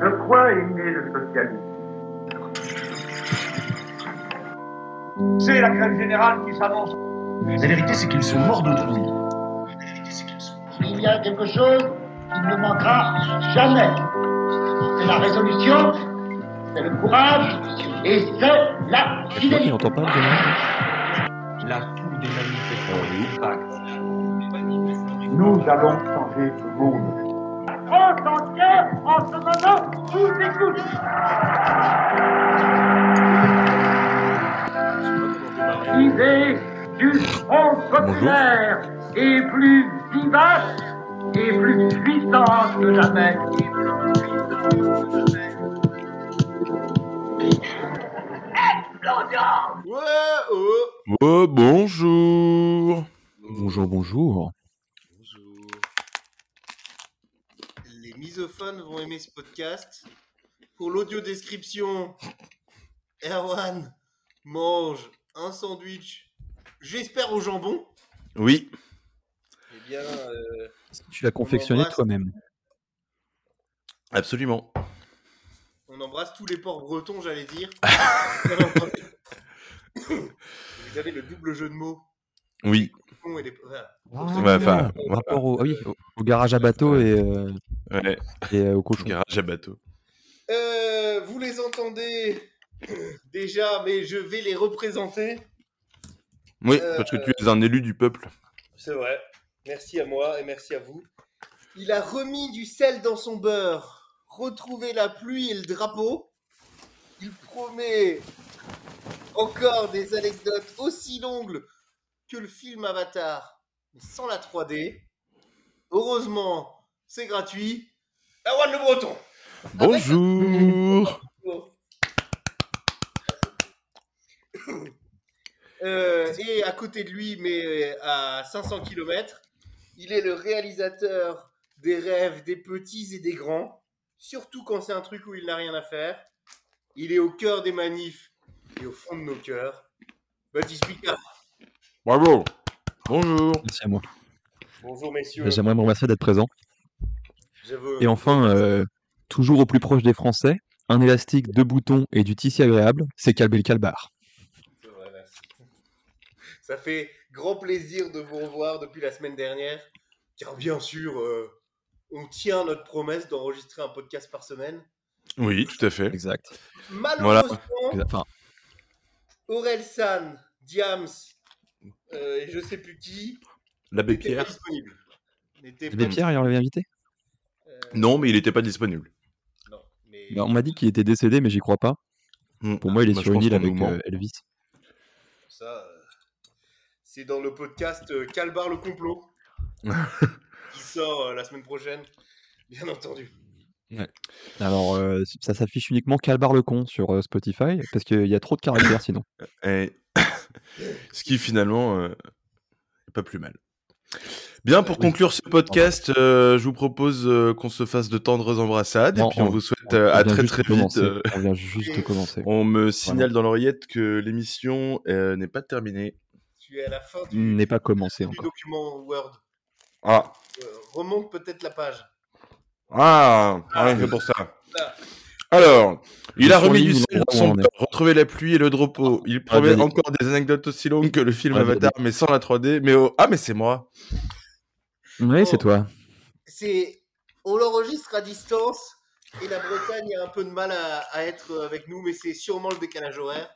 De quoi est né le socialisme C'est la grève générale qui s'annonce. La vérité, c'est qu'ils sont morts de trouille. Il y a quelque chose qui ne manquera jamais. C'est la résolution, c'est le courage et c'est la Il fidélité. entend pas La foule des manifestants Nous allons changer le monde. France entière, en ce moment, vous écoute. L'idée du Front populaire est plus vivace et plus puissante que jamais. Ouais, oh. Oh, bonjour Bonjour, bonjour. Bonjour. Les misophones vont aimer ce podcast. Pour l'audio description, Erwan mange un sandwich, j'espère au jambon. Oui, Eh bien, euh, Tu l'as confectionné toi-même. absolument. on embrasse tous les porcs bretons, j'allais dire. Vous avez le double jeu de mots. Oui, Et les- enfin, Par rapport au, ah oui, au, au garage à bateau et, euh, ouais, et euh, au cochon. garage à bateau. Euh, vous les entendez déjà, mais je vais les représenter. Oui, Euh, parce que tu es un élu du peuple. C'est vrai. Merci à moi et merci à vous. Il a remis du sel dans son beurre, retrouvé la pluie et le drapeau. Il promet encore des anecdotes aussi longues que le film Avatar, mais sans la 3D. Heureusement, c'est gratuit. Erwan Le Breton. Bonjour Euh, et à côté de lui, mais à 500 km, il est le réalisateur des rêves des petits et des grands, surtout quand c'est un truc où il n'a rien à faire. Il est au cœur des manifs et au fond de nos cœurs. Baptiste Picard. Bravo Bonjour Merci à moi. Bonjour messieurs. J'aimerais me remercier d'être présent. J'avoue- Et enfin, euh, toujours au plus proche des Français, un élastique, deux boutons et du tissu agréable, c'est Calbé le Calbar. C'est vrai, merci. Ça fait grand plaisir de vous revoir depuis la semaine dernière, car bien sûr, euh, on tient notre promesse d'enregistrer un podcast par semaine. Oui, tout à fait. Exact. Malheureusement, Enfin, Aurel San, Diams euh, et je sais plus qui L'abbé Pierre disponibles. N'étaient Abbé pas Pierre, il l'avait invité euh, Non, mais il n'était pas disponible. non, mais Bah, On m'a dit qu'il était décédé, mais j'y crois pas. Hmm. Pour moi, il est Bah, sur une île avec euh, Elvis. ça, euh, c'est dans le podcast euh, Calbar le complot qui sort euh, la semaine prochaine, bien entendu. Alors, euh, ça s'affiche uniquement Calbar le con sur euh, Spotify, parce qu'il y a trop de caractères sinon. Et... Ce qui finalement euh, est pas plus mal. Bien, pour conclure ce podcast, euh, je vous propose euh, qu'on se fasse de tendres embrassades Non, et puis on, on- vous souhaite On euh, à très très vite. euh, On vient juste de commencer. on me signale dans l'oreillette que l'émission euh, n'est pas terminée. Tu es à la fin du, N'est pas commencé du encore. document Word. Ah, Euh, remonte peut-être la page. ah, rien que pour ça. Là. Alors, il a remis du sel dans son beurre, retrouvé la pluie et le drapeau. Il promet vas-y. encore des anecdotes aussi longues que le film Ouais, vas-y. Avatar, mais sans la 3D. Mais oh, ah, mais c'est moi. Oui, c'est Oh. toi. C'est on l'enregistre à distance et la Bretagne a un peu de mal à, à être avec nous, mais c'est sûrement le décalage horaire.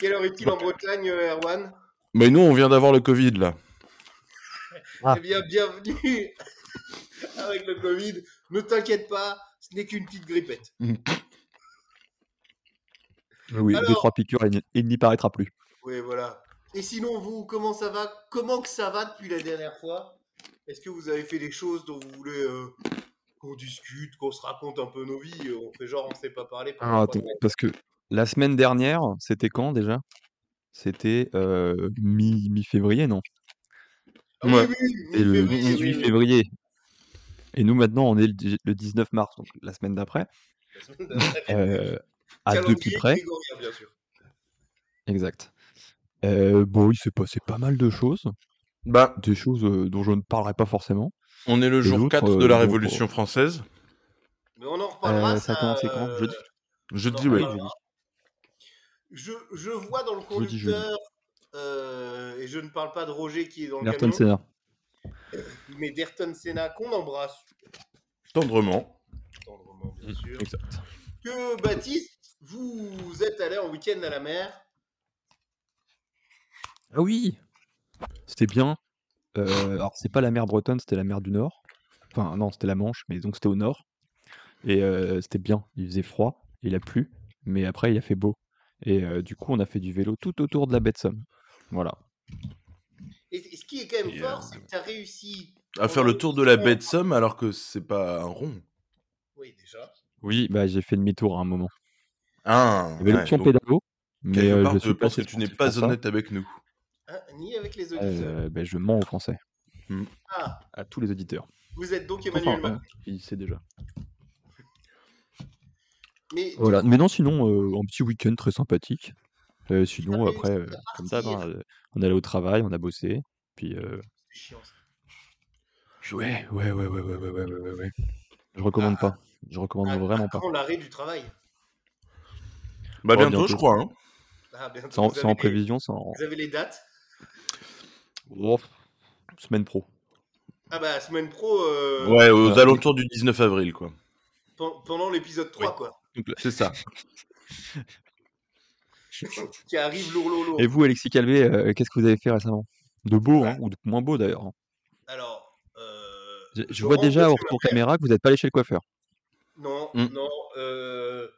Quelle heure est-il en Bretagne, euh, Erwan? Mais nous, on vient d'avoir le Covid là. Ah. Eh bien, bienvenue avec le Covid. Ne t'inquiète pas, ce n'est qu'une petite grippette. Oui, deux, trois piqûres et il n'y- paraîtra plus. Oui, voilà. Et sinon, vous, comment ça va Comment que ça va depuis la dernière fois? Est-ce que vous avez fait des choses dont vous voulez euh, qu'on discute, qu'on se raconte un peu nos vies On fait genre, on ne s'est pas parlé. trois attends, parce que la semaine dernière, c'était quand déjà? C'était euh, mi- mi-février, non? Ah oui, Ouais. oui, C'était le mi-février, oui, 18 oui. février. Et nous, maintenant, on est le, dix- le 19 mars, donc la semaine d'après. Euh, à deux plus près. grégorien, bien sûr. Exact. Euh, bon, il s'est passé pas mal de choses. Bah, Des choses euh, dont je ne parlerai pas forcément. on est le Et jour l'autre, 4 de la Révolution française. Mais on en reparlera. Euh, ça a commencé quand? euh, Jeudi Je on te en dis, ouais. reparlera. Je, je vois dans le Jeudi, jeudi. conducteur, euh, et je ne parle pas de Roger qui est dans le Ayrton camion, Senna. Mais d'Ayrton Senna qu'on embrasse, Tendrement. tendrement bien Mm, sûr, Exact. que Baptiste, vous êtes allé en week-end à la mer? Ah oui C'était bien. Euh, alors, c'est pas la mer bretonne, c'était la mer du Nord. Enfin, non, c'était la Manche, mais donc c'était au Nord. Et euh, c'était bien. Il faisait froid, il a plu, mais après, il a fait beau. Et euh, du coup, on a fait du vélo tout autour de la baie de Somme. Voilà. Et, et ce qui est quand même Et, fort, euh, c'est que tu as réussi. À faire le tour de la baie de Somme alors que c'est pas un rond. Oui, déjà. Oui, bah, j'ai fait demi-tour à un moment. Ah, Il y avait ouais, l'option donc, pédalo, mais euh, part, je pense que tu n'es pas ça. honnête avec nous. Hein, ni avec les auditeurs. Euh, bah, je mens aux Français, Ah, à tous les auditeurs. vous êtes donc Emmanuel Enfin, Macron. euh, il sait déjà. Mais Voilà. Mais non, sinon, euh, un petit week-end très sympathique. Euh, sinon, t'as après, euh, comme d'hab, hein, euh, on allait au travail, on a bossé. Puis, euh, C'est chiant, ça. ouais, ouais, ouais, ouais, ouais, ouais, ouais, ouais, ouais, ouais. Je recommande Ah, pas. Je recommande Ah, vraiment pas. quand l'arrêt du travail Bah Oh, bientôt, bientôt. je crois. Hein. Ah, bientôt, C'est en, vous, c'est avez en les, prévision, c'est en vous avez les dates? Oh, semaine pro. Ah bah, semaine pro, euh, Ouais, aux alentours du 19 avril, quoi. pen- pendant l'épisode 3, Oui. quoi. Donc là- C'est ça. Qui arrive lourd, lourd, lourd. Et vous, Alexis Calvé, euh, qu'est-ce que vous avez fait récemment? De beau, hein, ou de moins beau d'ailleurs. hein. Alors, euh, Je, je je vois déjà au retour caméra que vous n'êtes pas allé chez le coiffeur. Non, Hmm. non, euh,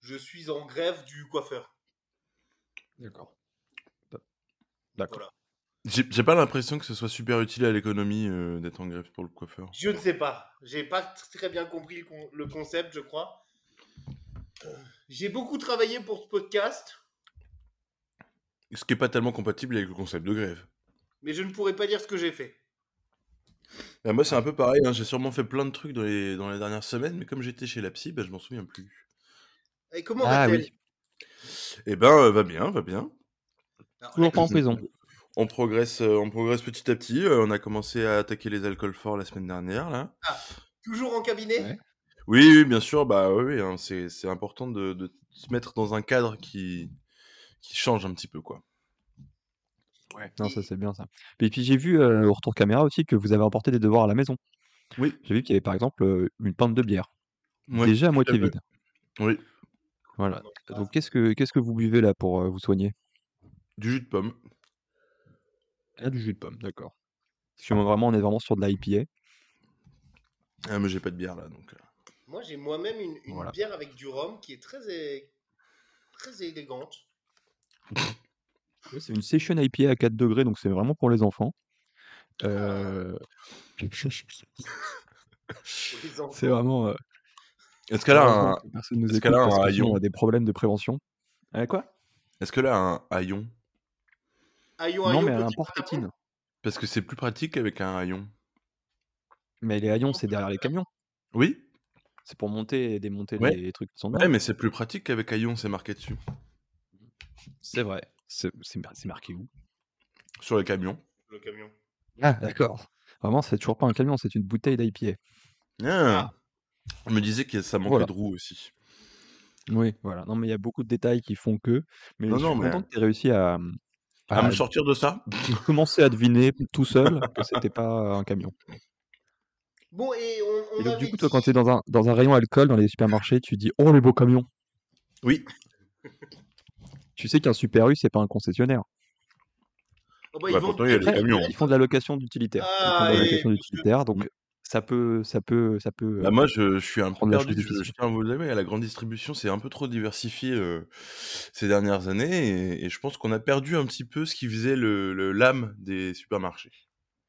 je suis en grève du coiffeur. D'accord. D'accord. Voilà. J'ai pas l'impression que ce soit super utile à l'économie euh, d'être en grève pour le coiffeur. Je ne sais pas. J'ai pas très bien compris le, con- le concept, je crois. Euh, J'ai beaucoup travaillé pour ce podcast, Ce qui est pas tellement compatible avec le concept de grève. mais je ne pourrais pas dire ce que j'ai fait. Bah, moi, c'est un peu pareil. hein, J'ai sûrement fait plein de trucs dans les, dans les dernières semaines, mais comme j'étais chez la psy, bah, je m'en souviens plus. Et comment Ah va-t-elle? oui. Eh ben, euh, va bien, va bien. Alors, Toujours pas en prison. On progresse, euh, on progresse petit à petit. euh, on a commencé à attaquer les alcools forts la semaine dernière, là. Toujours en cabinet? Ouais. Oui, oui, bien sûr. Bah oui, hein, c'est c'est important de, de se mettre dans un cadre qui, qui change un petit peu, quoi. Ouais. Non, ça c'est bien ça. Et puis j'ai vu euh, au retour caméra aussi que vous avez emporté des devoirs à la maison. Oui. J'ai vu qu'il y avait par exemple euh, une pinte de bière, Ouais, déjà à moitié vide. Oui, Voilà. Donc qu'est-ce que qu'est-ce que vous buvez là pour euh, vous soigner? Du jus de pomme. Ah, du jus de pomme, d'accord. Parce que moi, vraiment, on est vraiment sur de l'IPA. Ah, mais j'ai pas de bière là, donc. euh. Moi, j'ai moi-même une, une Voilà. bière avec du rhum qui est très, é- très élégante. Ouais, C'est une session IPA à 4 degrés, donc c'est vraiment pour les enfants. Euh. C'est vraiment. euh, Est-ce qu'elle a heureusement un, que personne nous est-ce écoute qu'elle a un parce que sinon, haillon? on a des problèmes de prévention. Euh, quoi? Est-ce que là un haillon? Non, mais elle a un petit porte-tétine. Parce que c'est plus pratique avec un haillon. Mais les haillons, c'est derrière les camions. Oui. C'est pour monter et démonter Ouais. les trucs qui sont Ouais, mais c'est plus pratique qu'avec haillon, c'est marqué dessus. C'est vrai. C'est c'est mar- c'est marqué où? Sur les camions. Le camion. Ah, d'accord. Vraiment, c'est toujours pas un camion, c'est une bouteille d'IPA. Ah. Je me disais que ça manquait Voilà. de roues aussi. Oui, voilà. Non, mais il y a beaucoup de détails qui font que. Mais Non, je suis non, mais- content que tu aies réussi à, À à me sortir de ça commencer à deviner tout seul que c'était pas un camion. Bon, et on, on Et donc, avait du coup, toi, quand tu es dans un, dans un rayon alcool dans les supermarchés, tu dis Oh, les beaux camions Oui. Tu sais qu'un Super U, c'est pas un concessionnaire. Oh, bah, ils Bah, vendent pourtant, il y a des camions. ils font de la location d'utilitaire. Ils font Ah, de la et- location d'utilitaire, donc ça peut, ça peut, ça peut. Bah, moi, je, je suis un peu perdu. Je, je tiens à vous le dire, la grande distribution, c'est un peu trop diversifié euh, ces dernières années. Et, et je pense qu'on a perdu un petit peu ce qui faisait le le- l'âme des supermarchés.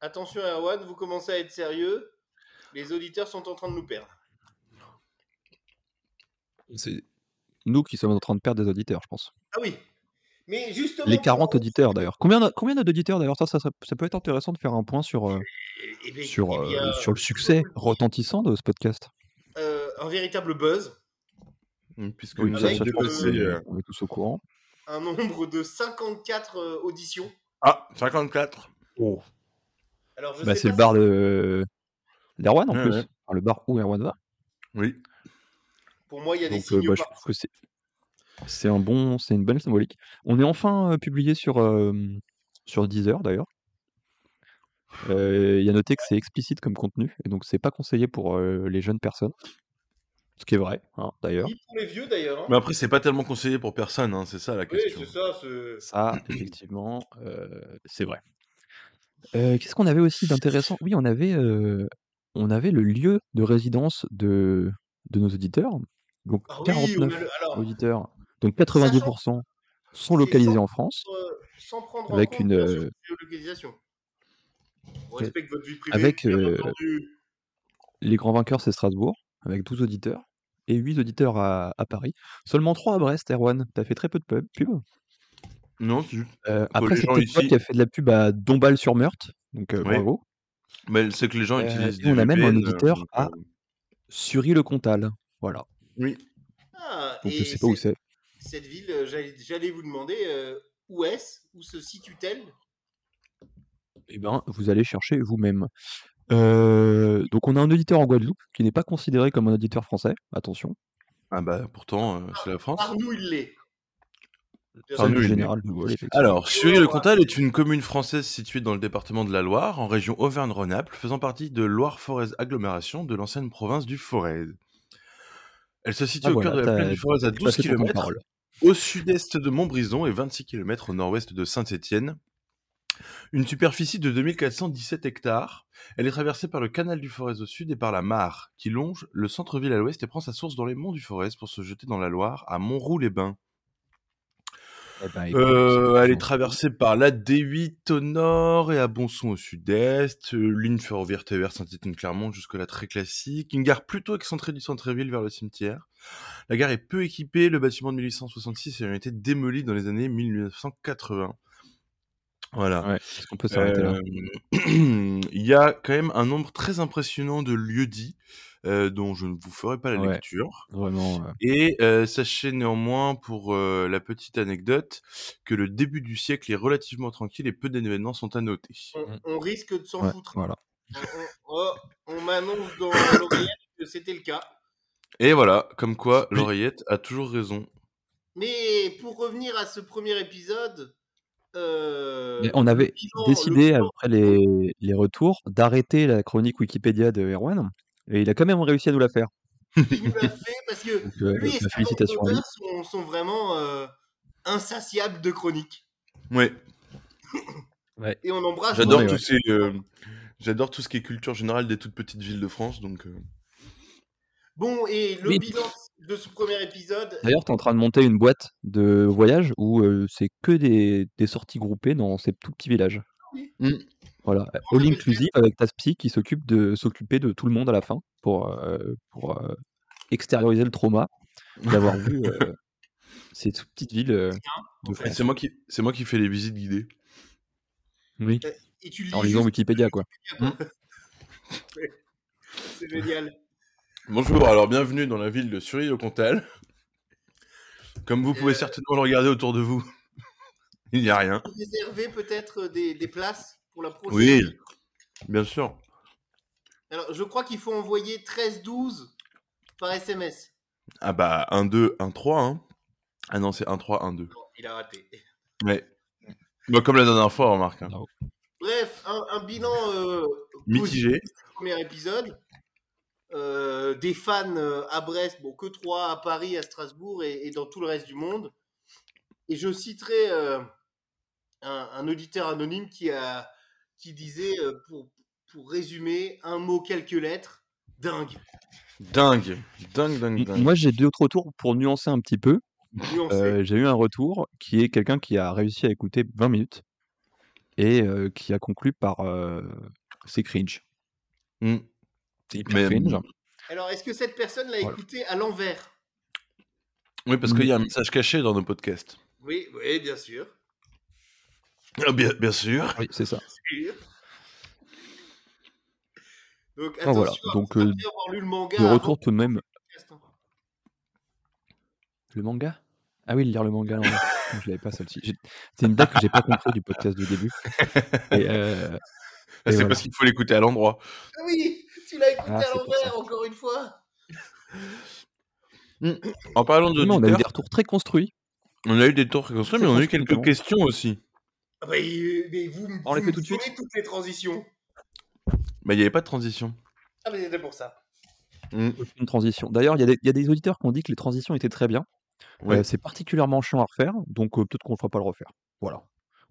Attention, Erwan, vous commencez à être sérieux. Les auditeurs sont en train de nous perdre. c'est nous qui sommes en train de perdre des auditeurs, je pense. Ah oui. Mais justement. Les 40 pour- auditeurs d'ailleurs. Combien, combien d'auditeurs d'ailleurs? Ça, ça, ça, ça peut être intéressant de faire un point sur, euh, Eh- bien, sur, eh bien, euh, sur le succès retentissant de ce podcast. euh, un véritable buzz. Puisque Oui, nous avons dépassé, on est tous au courant. Un nombre de 54 euh, auditions. Ah, 54. Alors, je Bah, c'est le bar de d'Erwan en Ouais, plus. ouais. Enfin, le bar où Erwan va. Oui. Pour moi, il y a des Donc, euh, signes bah, je trouve que c'est c'est un bon, c'est une bonne symbolique. On est enfin euh, publié sur euh, sur Deezer d'ailleurs. Euh, Il y a noté que c'est explicite comme contenu et donc c'est pas conseillé pour euh, les jeunes personnes. Ce qui est vrai, hein, d'ailleurs. Ni pour les vieux d'ailleurs. hein. Mais après, c'est pas tellement conseillé pour personne, hein, c'est ça la Oui, question. c'est ça. c'est- Ça, effectivement, euh, c'est vrai. Euh, Qu'est-ce qu'on avait aussi d'intéressant? Oui, on avait, euh, on avait le lieu de résidence de, de nos auditeurs. Donc Ah oui, on a 49 le- alors, auditeurs, donc 90% sont c'est localisés sans- en France, euh, sans prendre avec en compte une, euh, la géolocalisation. On respecte votre vie privée. avec euh, les grands vainqueurs, c'est Strasbourg, avec 12 auditeurs, et 8 auditeurs à, à Paris. Seulement 3 à Brest, Erwan. T'as fait très peu de pub. pub? Non, tu... Euh, Que après, c'est toi qui a fait de la pub à Dombasle-sur-Meurthe, donc euh, Oui. bravo. Mais c'est que les gens Euh, utilisent on a même un VPN, euh, auditeur donc, à euh, Sury-le-Comtal. Voilà. Oui. Ah, Donc et je sais pas où cette- c'est. Cette ville, euh, j'allais vous demander euh, où est-ce, où se situe-t-elle? Eh ben, vous allez chercher vous-même. Euh, donc on a un auditeur en Guadeloupe qui n'est pas considéré comme un auditeur français. Attention. Ah bah pourtant, euh, c'est la France. Par nous, il l'est. Bien Par sûr. nous, il général de Gaulle, effectivement. Alors, Sury-le-Comtal est une commune française située dans le département de la Loire, en région Auvergne-Rhône-Alpes, faisant partie de Loire-Forez agglomération de l'ancienne province du Forez. Elle se situe Ah, au voilà, cœur de la plaine du Forez à t'as 12 passé ton temps de km au sud-est de Montbrison et 26 km au nord-ouest de Saint-Étienne. Une superficie de 2417 hectares. Elle est traversée par le canal du Forez au sud et par la Mare, qui longe le centre-ville à l'ouest et prend sa source dans les monts du Forez pour se jeter dans la Loire à Montroux-les-Bains. Eh ben, écoute, Euh, elle est traversée par la D8 au nord et à Bonson au sud-est, euh, ligne ferroviaire TER Saint-Étienne-Clermont jusque-là très classique, une gare plutôt excentrée du centre-ville vers le cimetière. La gare est peu équipée, le bâtiment de 1866 ayant été démoli dans les années 1980. Voilà. Ouais, est-ce qu'on peut s'arrêter là? Euh, Il y a quand même un nombre très impressionnant de lieux dits, euh, dont je ne vous ferai pas la Ouais. lecture. Vraiment. Et euh, sachez néanmoins, pour euh, la petite anecdote, que le début du siècle est relativement tranquille et peu d'événements sont à noter. On, on risque de s'en ouais, foutre. voilà. On, on- oh, on m'annonce dans l'oreillette que c'était le cas. Et voilà, comme quoi l'oreillette a toujours raison. Mais pour revenir à ce premier épisode, euh, Mais on avait le décidé, le après les, les retours, d'arrêter la chronique Wikipédia de Erwan. Et il a quand même réussi à nous la faire. il nous l'a fait parce que Donc, euh, lui et bah, félicitations à lui. bande sont, sont vraiment euh, insatiables de chronique. Ouais, Et on embrasse. j'adore ouais, ouais. ces, euh, j'adore tout ce qui est culture générale des toutes petites villes de France, donc. euh, Bon, et le Oui. bilan de ce premier épisode, D'ailleurs, tu es en train de monter une boîte de voyage où euh, c'est que des, des sorties groupées dans ces tout petits villages. Oui. Mm. Voilà, all avait inclusive avec ta psy qui s'occupe de s'occuper de tout le monde à la fin pour, euh, pour euh, extérioriser le trauma d'avoir vu euh, ces toutes petites villes euh, de et France. C'est moi qui, c'est moi qui fais les visites guidées. Oui, et tu lis en lisant juste- Wikipédia quoi. C'est génial. Bonjour, alors bienvenue dans la ville de Sury-le-Comtal. Comme vous pouvez Euh, certainement le regarder autour de vous, il n'y a rien. Réserver peut-être des, des places pour la prochaine. Oui, bien sûr. Alors, je crois qu'il faut envoyer 13-12 par SMS. Ah bah 1, 2, 1, 3. Hein. Ah non, c'est 1, 3, 1, 2. Non, il a raté. Ouais. Bah, comme la dernière fois, remarque. hein. Bref, un, un bilan euh, Mitigé. premier épisode. Euh, des fans euh, à Brest, bon, que trois à Paris, à Strasbourg et, et dans tout le reste du monde. Et je citerai euh, un, un auditeur anonyme qui, a, qui disait, euh, pour, pour résumer, un mot, quelques lettres, dingue. Dingue. Dingue, dingue. Moi j'ai deux autres retours pour nuancer un petit peu. Euh, j'ai eu un retour qui est quelqu'un qui a réussi à écouter 20 minutes et euh, qui a conclu par euh, c'est cringe. Hmm. C'est hyper Mais, cringe. Alors, est-ce que cette personne l'a Voilà. écouté à l'envers? Oui, parce qu'il y a un message caché dans nos podcasts. Oui, oui, bien sûr. Ah, bien, bien sûr. Oui, c'est ça. Donc, Ah, voilà. Donc, vous euh, avoir lu le manga De avant retour tout de même. le hein. Le manga? Ah oui, lire le manga. non, non, je l'avais pas celle-ci. J'ai- C'est une blague que j'ai pas compris du podcast du début. Euh, c'est voilà. parce qu'il faut l'écouter à l'endroit. Ah oui, tu l'as écouté Ah, à l'envers encore une fois. En parlant Non, on a eu des retours très construits. on a eu des tours construits, mais Très on a eu quelques questions aussi. Ah bah, il- mais vous, me- On les vous fait tout de suite toutes les transitions. Bah, il n'y avait pas de transition. Ah mais c'était pour ça. Mm. Une transition. D'ailleurs, il y, a des- il y a des auditeurs qui ont dit que les transitions étaient très bien. Ouais. Euh, c'est particulièrement chiant à refaire, donc euh, peut-être qu'on ne fera pas le refaire. Voilà.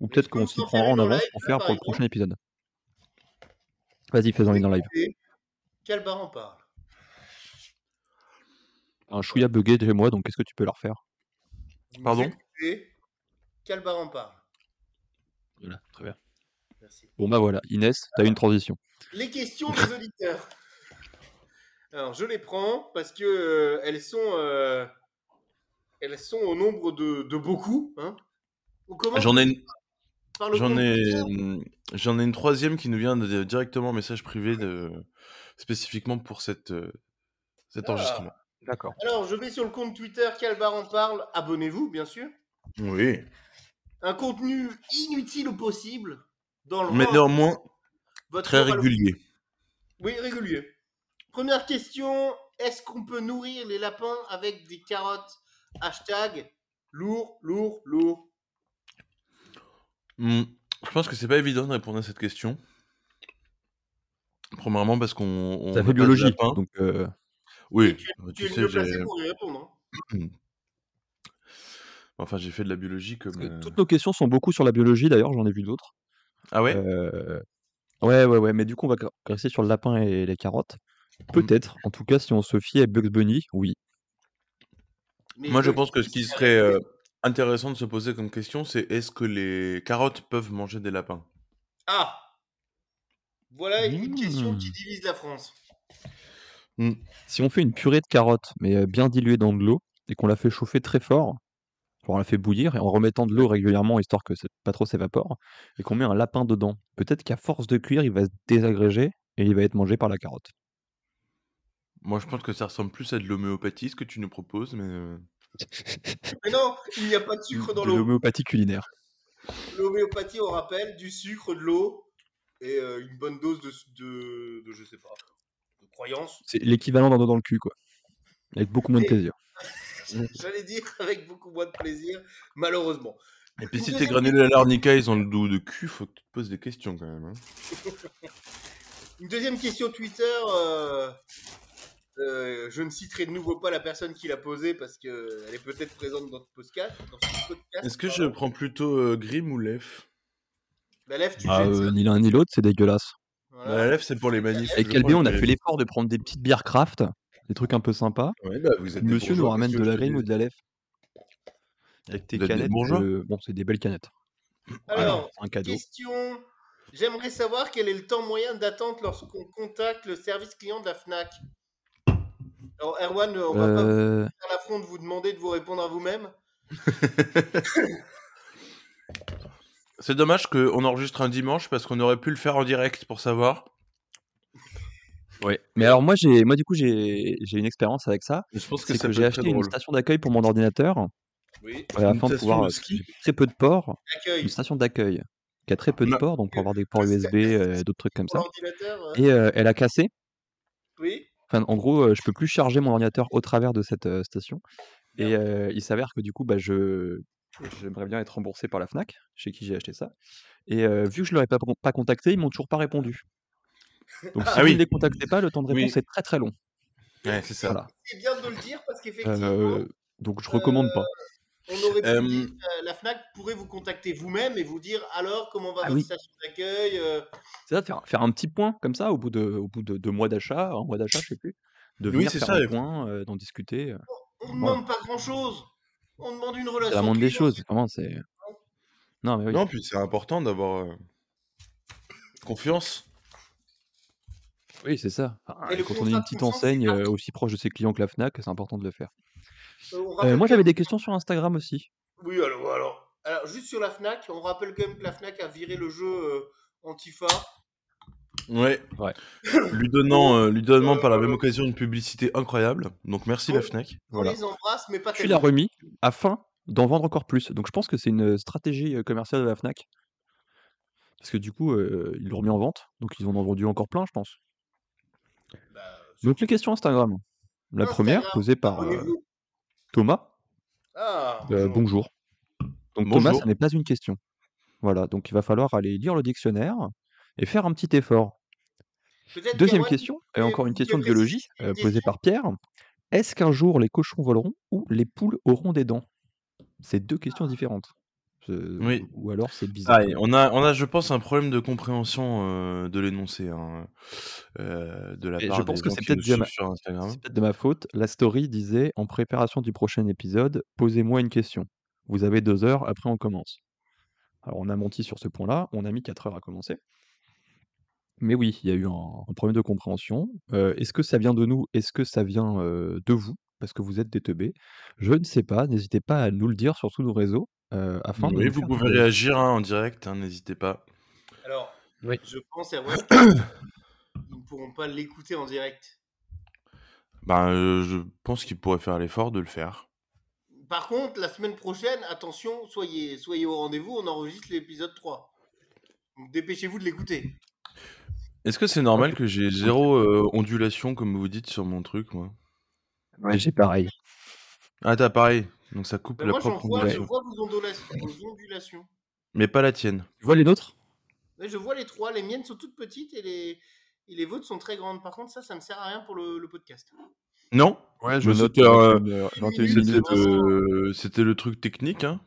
Ou peut-être qu'on s'y prendra en avance live, pour faire pour le prochain épisode. Vas-y, fais-en une en live. Quel bar en parle? Un chouïa bugué chez moi, donc qu'est-ce que tu peux leur faire? Pardon? Quel bar en parle? Voilà, très bien. Merci. Bon bah voilà, Inès, t'as une transition. Les questions des auditeurs. Alors, je les prends parce que euh, elles sont euh, elles sont au nombre de, de beaucoup. Hein. J'en ai, une- j'en ai, j'en ai une troisième qui nous vient de- directement en message privé de, spécifiquement pour cette, euh, cet Ah. enregistrement. D'accord. Alors, je vais sur le compte Twitter bar en parle. Abonnez-vous, bien sûr. Oui. Un contenu inutile au possible dans le Mais néanmoins, votre très régulier. Oui, régulier. Première question est-ce qu'on peut nourrir les lapins avec des carottes? Hashtag lourd, lourd, lourd. Hmm, Je pense que c'est pas évident de répondre à cette question. Premièrement parce qu'on on Ça fait biologie, lapin. donc euh, Oui, tu, tu tu es sais, mieux j'ai... placé pour y répondre. hein. Enfin, j'ai fait de la biologie comme... parce que euh, toutes nos questions sont beaucoup sur la biologie, d'ailleurs, j'en ai vu d'autres. Ah ouais? Euh, Ouais, ouais, ouais, mais du coup, on va rester sur le lapin et les carottes. Peut-être, en tout cas, si on se fie à Bugs Bunny, oui. Mais Moi, je pense que ce qui serait euh, intéressant de se poser comme question, c'est est-ce que les carottes peuvent manger des lapins? Ah Voilà une Mmh. question qui divise la France. Si on fait une purée de carottes, mais bien diluée dans de l'eau, et qu'on la fait chauffer très fort, on la fait bouillir, et en remettant de l'eau régulièrement, histoire que c'est- pas trop s'évapore, et qu'on met un lapin dedans, peut-être qu'à force de cuire, il va se désagréger, et il va être mangé par la carotte. Moi, je pense que ça ressemble plus à de l'homéopathie, ce que tu nous proposes, mais... euh, Mais non, il n'y a pas de sucre dans de l'eau. l'homéopathie culinaire. L'homéopathie, on rappelle, du sucre, de l'eau et euh, une bonne dose de, de, de, je sais pas, de croyance. C'est l'équivalent d'un doigt dans le cul, quoi. Avec beaucoup moins de Et- plaisir. J'allais dire avec beaucoup moins de plaisir, malheureusement. Et puis si tes granulés à l'arnica, ils ont le dos de cul, faut que tu te poses des questions quand même. hein. Une deuxième question Twitter. euh, euh, je ne citerai de nouveau pas la personne qui l'a posée parce qu'elle est peut-être présente dans ce podcast. Est-ce que je prends plutôt euh, Grim ou Lef Bah, lève, tu Ah, euh, ni l'un ni l'autre, c'est dégueulasse. Voilà. Bah, Lef, c'est pour les manifs. Avec crois, on a fait l'effort de prendre des petites bières craft, des trucs un peu sympas. Ouais, bah, vous êtes des Monsieur nous ramène de la dis ou de la lèvre. Avec tes canettes. de- Bon, c'est des belles canettes. Alors, C'est un cadeau. question. J'aimerais savoir quel est le temps moyen d'attente lorsqu'on contacte le service client de la Fnac. Alors, Erwan, on va pas vous Euh, faire l'affront de vous demander de vous répondre à vous-même. C'est dommage qu'on enregistre un dimanche parce qu'on aurait pu le faire en direct pour savoir. Ouais. Mais alors moi j'ai moi du coup j'ai j'ai une expérience avec ça. Je pense que j'ai acheté une station d'accueil pour mon ordinateur Oui. euh, afin de pouvoir de euh, ski très peu de ports, une station d'accueil qui a très peu de ports donc pour avoir des ports USB euh, et d'autres trucs comme ça. euh, Et euh, elle a cassé. Oui. Enfin en gros euh, je peux plus charger mon ordinateur au travers de cette euh, station. Et euh, il s'avère que du coup bah je j'aimerais bien être remboursé par la Fnac chez qui j'ai acheté ça. Et euh, vu que je leur ai pas, pas contacté ils m'ont toujours pas répondu. Donc si Ah vous oui. ne les contactez pas le temps de Oui. réponse est très très long. Ouais, c'est ça. Voilà. C'est bien de le dire parce qu'effectivement, Euh, donc je recommande pas. on aurait pu Euh, dire, euh, la Fnac pourrait vous contacter vous-même et vous dire alors comment va Ah votre oui. station d'accueil. euh, C'est ça, faire, faire un petit point comme ça au bout de, au bout de deux mois d'achat, un mois d'achat, je sais plus, de Oui, venir c'est faire ça, un point, euh, d'en discuter. euh. On ne Voilà. demande pas grand-chose. On demande une relation. la moindre des choses, vraiment, c'est. Non, mais oui. Non, puis c'est important d'avoir euh, confiance. Oui, c'est ça. Enfin, Et le quand on est contrat une de petite confiance, enseigne euh, partout. aussi proche de ses clients que la Fnac, c'est important de le faire. Euh, on Euh, rappelle moi, quand j'avais même- des questions sur Instagram aussi. Oui, alors, alors, alors, juste sur la Fnac, on rappelle quand même que la Fnac a viré le jeu euh, Antifa. Ouais. Ouais. Lui donnant, euh, lui donnant par la même occasion une publicité incroyable. Donc merci la. Fnac. On Voilà. les embrasse, mais pas Puis l'a tellement. remis afin d'en vendre encore plus. Donc je pense que c'est une stratégie euh, commerciale de la Fnac. Parce que du coup, euh, ils l'ont remis en vente. Donc ils en ont vendu encore plein, je pense. Bah, Donc les questions Instagram. La première, posée par, euh. Thomas, Ah, euh, bonjour. Donc Thomas, Bonjour. ça n'est pas une question. Voilà, donc il va falloir aller lire le dictionnaire et faire un petit effort. Deuxième question, et encore une question de biologie euh, posée par Pierre. Est-ce qu'un jour les cochons voleront ou les poules auront des dents? C'est deux questions différentes. Oui. Ou alors c'est bizarre. Ah, et on a, on a, je pense, un problème de compréhension euh, de l'énoncé hein, euh, de la part je pense des que c'est peut-être ma- de ma faute. La story disait en préparation du prochain épisode, posez-moi une question. Vous avez deux heures, après on commence. Alors on a menti sur ce point-là, on a mis quatre heures à commencer. Mais oui, il y a eu un, un problème de compréhension. Euh, Est-ce que ça vient de nous? Est-ce que ça vient de vous? Parce que vous êtes des teubés Je ne sais pas. N'hésitez pas à nous le dire sur tous nos réseaux euh, afin de Oui, vous pouvez des réagir hein, en direct, hein, n'hésitez pas. Alors, Oui. je pense, Erwan, qu'ils ne pourront pas l'écouter en direct. Ben, euh, je pense qu'il pourrait faire l'effort de le faire. Par contre, la semaine prochaine, attention, soyez, soyez au rendez-vous, on enregistre l'épisode 3. Donc dépêchez-vous de l'écouter. Est-ce que c'est normal que j'ai zéro euh, ondulation, comme vous dites, sur mon truc, moi? Ouais, j'ai pareil. Ah, t'as pareil. Donc ça coupe Mais la moi, j'en propre vois, je vois vos ondulations. vos ondulations. Mais pas la tienne. Tu vois les nôtres? Mais je vois les trois, les miennes sont toutes petites et les, et les vôtres sont très grandes. Par contre, ça, ça ne sert à rien pour le, le podcast. Non Ouais, je note, euh, euh, 21 C'était minutes. C'était vraiment- euh, c'était le truc technique, hein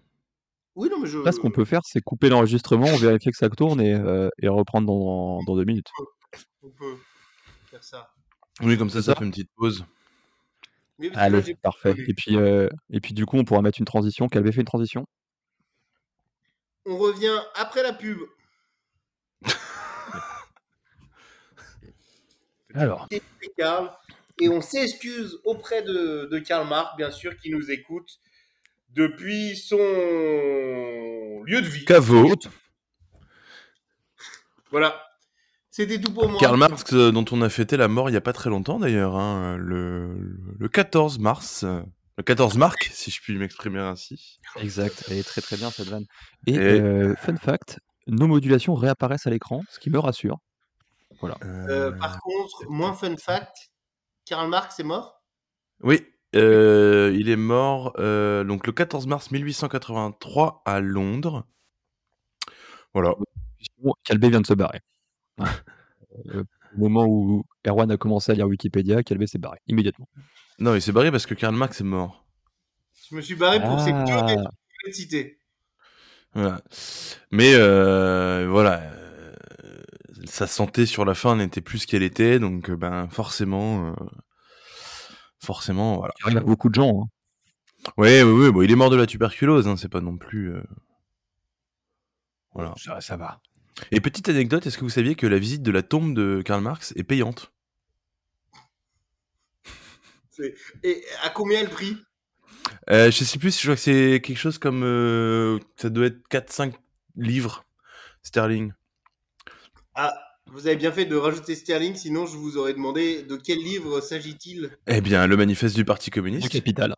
Oui, non, mais je. Là, ce qu'on peut faire, c'est couper l'enregistrement, vérifier que ça tourne et, euh, et reprendre dans, dans deux minutes. On peut faire ça. Oui, comme ça, ça ça fait une petite pause. Mais parce que là, Allez, j'ai- parfait. Et puis, euh, et puis du coup, on pourra mettre une transition. Calvé fait une transition? On revient après la pub. Alors, et Karl. Et on s'excuse auprès de, de Karl Marx, bien sûr, qui nous écoute depuis son lieu de vie. Caveau. Voilà. C'était tout pour moi. Karl Marx, euh, dont on a fêté la mort il y a pas très longtemps d'ailleurs, hein, le, le 14 mars. euh, Le 14 marc, si je puis m'exprimer ainsi. exact. Elle est très très bien cette vanne. Et, Et- euh, fun fact, nos modulations réapparaissent à l'écran, ce qui me rassure. Voilà. Euh, par contre, moins fun fact, Karl Marx est mort? Oui, euh, il est mort euh, donc le 14 mars 1883 à Londres. Voilà. Bon, Calvé vient de se barrer. Euh, au moment où Erwan a commencé à lire Wikipédia, Calvé s'est barré immédiatement. Non, il s'est barré parce que Karl Marx est mort. Je me suis barré pour ces Ah. citer. Voilà. Mais euh, voilà, euh, sa santé sur la fin n'était plus ce qu'elle était, donc ben forcément, euh, forcément, voilà. Il arrive à beaucoup de gens. hein. Ouais, ouais, ouais, bon, il est mort de la tuberculose, hein, c'est pas non plus. euh, Voilà. Ça, ça va. Et petite anecdote, est-ce que vous saviez que la visite de la tombe de Karl Marx est payante? Et à combien le prix euh, Je sais plus, je crois que c'est quelque chose comme. euh, ça doit être 4-5 livres sterling. Ah, vous avez bien fait de rajouter Sterling, sinon je vous aurais demandé de quel livre s'agit-il? Eh bien, le manifeste du Parti Le communiste. capital.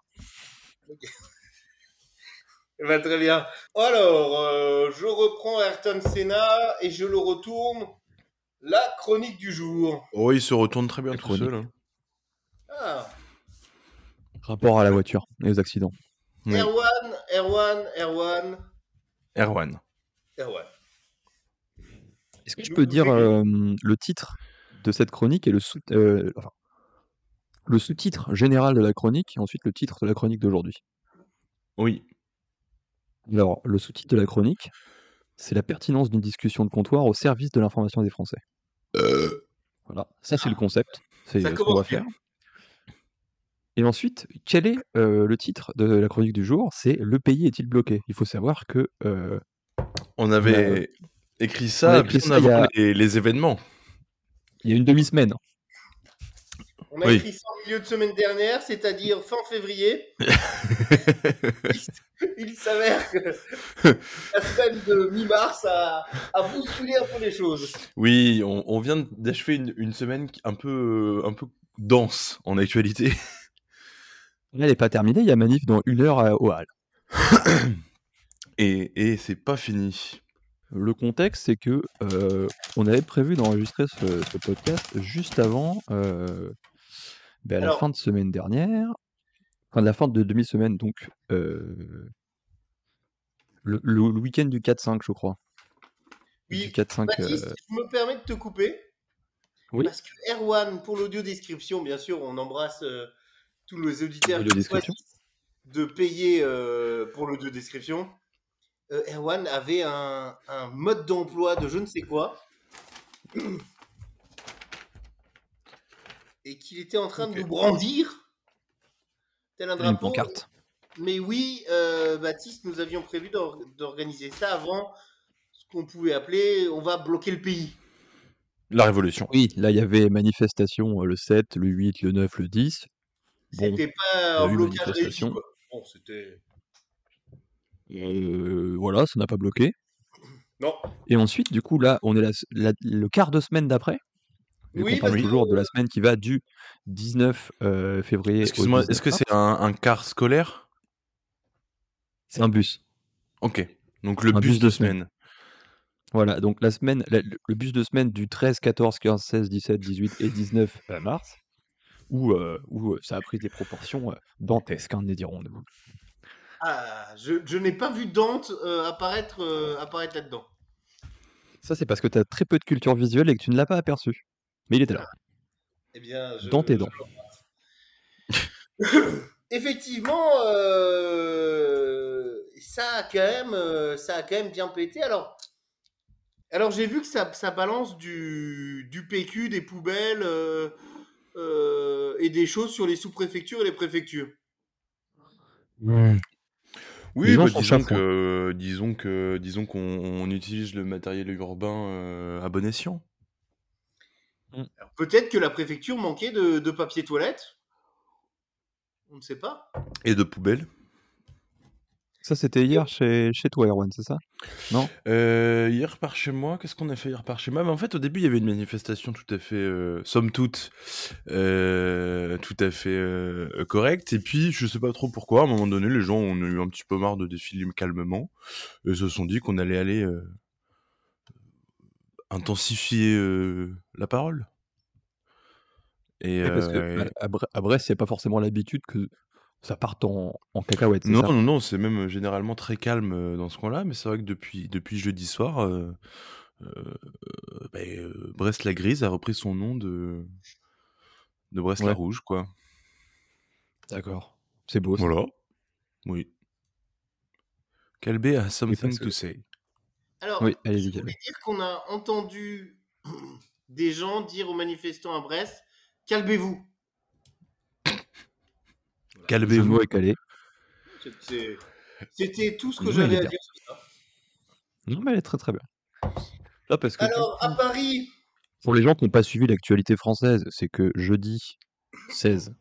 Eh ben, très bien. Alors, euh, je reprends Ayrton Senna et je le retourne. La chronique du jour. Oh, il se retourne très bien La tout chronique. seul. hein. Ah, Rapport à la voiture et aux accidents. Oui. Erwan, Erwan, Erwan, Erwan. Erwan. Est-ce que je peux dire euh, le titre de cette chronique et le sous euh, enfin, le sous-titre général de la chronique et ensuite le titre de la chronique d'aujourd'hui? Oui. Alors, le sous-titre de la chronique, c'est la pertinence d'une discussion de comptoir au service de l'information des Français. Voilà, ça c'est le concept, c'est ce qu'on va faire. Et ensuite, quel est euh, le titre de la chronique du jour? C'est Le pays est-il bloqué? Il faut savoir que euh, On avait écrit on ça a écrit bien ça avant a- les, les événements. il y a une demi-semaine. On a Oui. écrit ça en milieu de semaine dernière, c'est-à-dire fin février. Il s'avère que la semaine de mi-mars a, a bousculé un peu les choses. oui, on, on vient d'achever une, une semaine un peu, un peu dense en actualité. Là, elle n'est pas terminée, il y a manif dans une heure à- au Hall. Et, et c'est pas fini. Le contexte, c'est que euh, on avait prévu d'enregistrer ce, ce podcast juste avant euh, ben, à la fin de semaine dernière. enfin de la fin de demi-semaine, donc euh, le, week-end du 4-5, je crois. Du Oui, 4-5. Baptiste, euh, je me permets de te couper. Oui. Parce que Erwan, pour l'audio description, bien sûr, on embrasse euh, tous nos auditeurs qui de payer pour l'audio description. Erwan avait un, un mode d'emploi de je ne sais quoi. Et qu'il était en train de nous brandir. Tel un drapeau. Mais oui, euh, Baptiste, nous avions prévu d'or- d'organiser ça avant ce qu'on pouvait appeler on va bloquer le pays. La révolution. Oui, là il y avait manifestation euh, le 7, le 8, le 9, le 10. Bon, C'était y pas un blocage réussi. Bon, c'était. euh, voilà, ça n'a pas bloqué. Non. Et ensuite, du coup, là, on est la- la- le quart de semaine d'après. Vu Oui, qu'on parle toujours de la semaine qui va du 19 euh, février au Excuse-moi, 19 est-ce que c'est un, un car scolaire? C'est un bus. Ok. Donc le bus, bus de de semaine. semaine. Voilà, donc la semaine, la- le bus de semaine du 13, 14, 15, 16, 17, 18 et 19 euh, mars, où, euh, où euh, ça a pris des proportions euh, dantesques, hein, nous dirons-nous. Ah, je, je n'ai pas vu Dante euh, apparaître, euh, apparaître là-dedans. Ça, c'est parce que tu as très peu de culture visuelle et que tu ne l'as pas aperçu. Mais il était là, Eh bien, je, dans tes je dents. Effectivement, euh, ça a quand même, euh, ça a quand même bien pété. Alors, alors j'ai vu que ça, ça balance du, du PQ, des poubelles euh, euh, et des choses sur les sous-préfectures et les préfectures. Oui, bah, disons que disons que disons qu'on on utilise le matériel urbain euh, à bon escient. Alors, Peut-être que la préfecture manquait de, de papier toilette. On ne sait pas. Et de poubelles. Ça, c'était hier chez, chez toi, Erwan, c'est ça? Non? Euh, hier par chez moi, qu'est-ce qu'on a fait hier par chez moi? Mais En fait, au début, il y avait une manifestation tout à fait, euh, somme toute, euh, tout à fait euh, correcte. Et puis, je sais pas trop pourquoi, à un moment donné, les gens ont eu un petit peu marre de défiler calmement et se sont dit qu'on allait aller euh, intensifier la parole. Et Ouais, Parce que à, à Bre- à Brest, il n'y a pas forcément l'habitude que ça parte en, en cacahuète, Non, ça? non, non, c'est même généralement très calme dans ce coin-là, mais c'est vrai que depuis, depuis jeudi soir, euh, euh, euh, Brest-la-Grise a repris son nom de, de Ouais, Brest-la-Rouge, quoi. d'accord. C'est beau, ça. Voilà, oui. Calbé a Et something to say. Alors, Oui, je voulais dire qu'on a entendu des gens dire aux manifestants à Brest Calmez-vous. De Calmez-vous. est calé. C'était tout ce que j'avais est à bien. dire sur ça. Non, mais elle est très très bien. Là, parce que Alors, à Paris, pour les gens qui n'ont pas suivi l'actualité française, c'est que jeudi 16,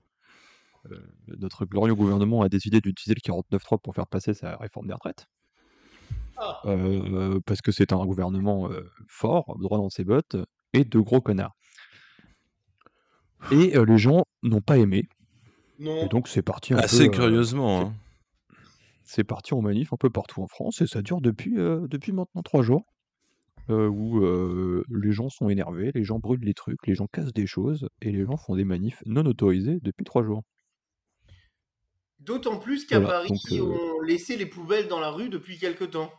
euh, notre glorieux gouvernement a décidé d'utiliser le 49.3 pour faire passer sa réforme des retraites. Ah, Euh, parce que c'est un gouvernement euh, fort, droit dans ses bottes, et de gros connards. Et euh, les gens n'ont pas aimé. Et non. donc c'est parti un Assez peu, euh, curieusement, c'est hein. c'est parti en manif un peu partout en France et ça dure depuis, euh, depuis maintenant trois jours. euh, où euh, les gens sont énervés, les gens brûlent des trucs, les gens cassent des choses et les gens font des manifs non autorisés depuis trois jours. D'autant plus qu'à Voilà, Paris, donc euh, on laissait les poubelles dans la rue depuis quelque temps.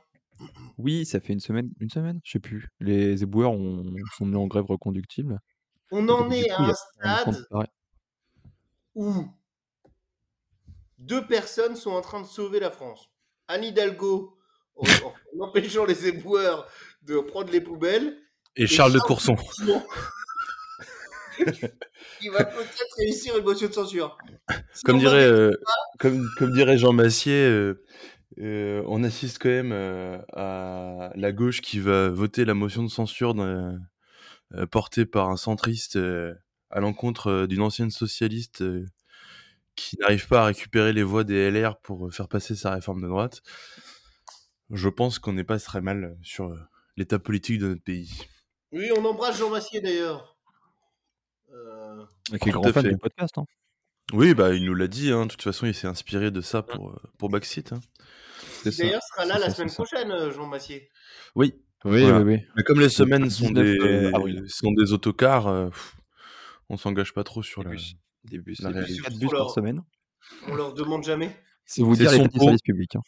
Oui, ça fait une semaine, une semaine, je sais plus. Les éboueurs ont, sont mis en grève reconductible. On Et en donc du est coup, à il y un a stade où deux personnes sont en train de sauver la France. Anne Hidalgo, en, en empêchant les éboueurs de prendre les poubelles, Et Charles de Courson. Qui va peut-être réussir une motion de censure. Si Comme on va dirait, vérifier euh, comme dirait Jean Massier, euh, euh, on assiste quand même euh, à la gauche qui va voter la motion de censure euh, portée par un centriste euh, à l'encontre euh, d'une ancienne socialiste euh, qui n'arrive pas à récupérer les voix des LR pour euh, faire passer sa réforme de droite. Je pense qu'on n'est pas très mal sur euh, l'état politique de notre pays. Oui, on embrasse Jean Massier d'ailleurs. Euh, Qui est grand fan fait. du podcast. Hein. Oui, bah il nous l'a dit. Hein. De toute façon, il s'est inspiré de ça pour pour Backseat. Hein. C'est qui ça. d'ailleurs sera là la semaine prochaine, euh, Jean Massier. Oui. Oui, Voilà. oui, oui. Mais comme les semaines sont 19 des euh, sont des autocars, euh, on s'engage pas trop sur Des la, bus. Des bus. la Des bus. par semaine. On leur demande jamais. C'est vous C'est dire les son petits pot. services publics. hein.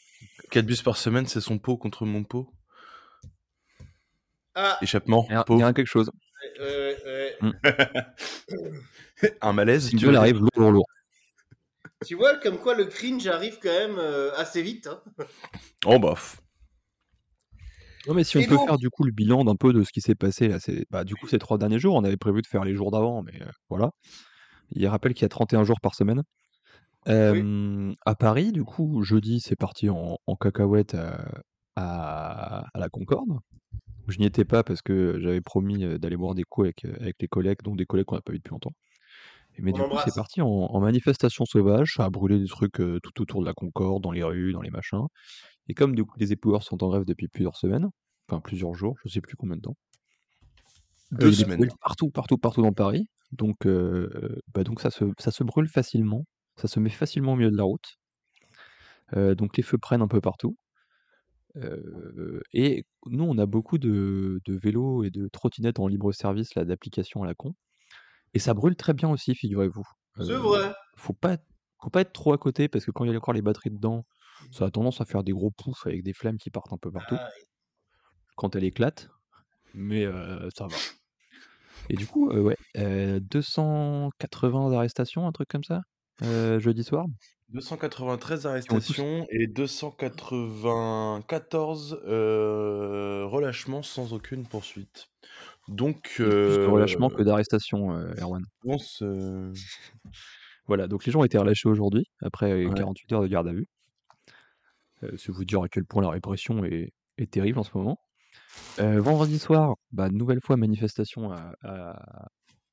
4 bus par semaine, c'est son pot contre mon pot. Ah, Échappement, Il y a- il pot. y a quelque chose. ouais. Un malaise, Si tu veux arrive lourd, lourd, lourd. Tu vois, comme quoi le cringe arrive quand même euh, assez vite. hein. Oh bah. f- Non, mais si on Et peut donc- faire du coup le bilan d'un peu de ce qui s'est passé là, c'est bah, du coup ces trois derniers jours, on avait prévu de faire les jours d'avant, mais euh, voilà. Il rappelle qu'il y a 31 jours par semaine. Euh, À Paris, du coup, jeudi, c'est parti en, en cacahuète à, à- à la Concorde. Je n'y étais pas parce que j'avais promis d'aller boire des coups avec, avec les collègues, donc des collègues qu'on n'a pas vus depuis longtemps. Mais On du coup, c'est parti en, en manifestation sauvage, ça a brûlé des trucs euh, tout autour de la Concorde, dans les rues, dans les machins. Et comme du coup, les époueurs sont en grève depuis plusieurs semaines, enfin plusieurs jours, je sais plus combien de temps. Deux Euh, semaines. partout, partout, partout dans Paris. Donc, euh, bah donc ça se, ça se brûle facilement. Ça se met facilement au milieu de la route. Euh, donc les feux prennent un peu partout. Euh, et nous, on a beaucoup de, de vélos et de trottinettes en libre service, là, d'applications à la con. Et ça brûle très bien aussi, figurez-vous. C'est Euh, vrai. faut pas, faut pas être trop à côté parce que quand il y a encore les batteries dedans, ça a tendance à faire des gros poufs avec des flammes qui partent un peu partout Ah, quand elle éclate. Mais euh, ça va. Et du coup, euh, ouais, euh, 280 arrestations, un truc comme ça, euh, jeudi soir. 293 tous- arrestations et 294 euh, relâchements sans aucune poursuite. Donc, plus de relâchement euh, que d'arrestations, euh, Erwan. je pense, euh, Voilà, donc les gens ont été relâchés aujourd'hui, après euh, Ouais. 48 heures de garde à vue. Euh, c'est vous dire à quel point la répression est, est terrible en ce moment. Euh, vendredi soir, bah, nouvelle fois manifestation à, à-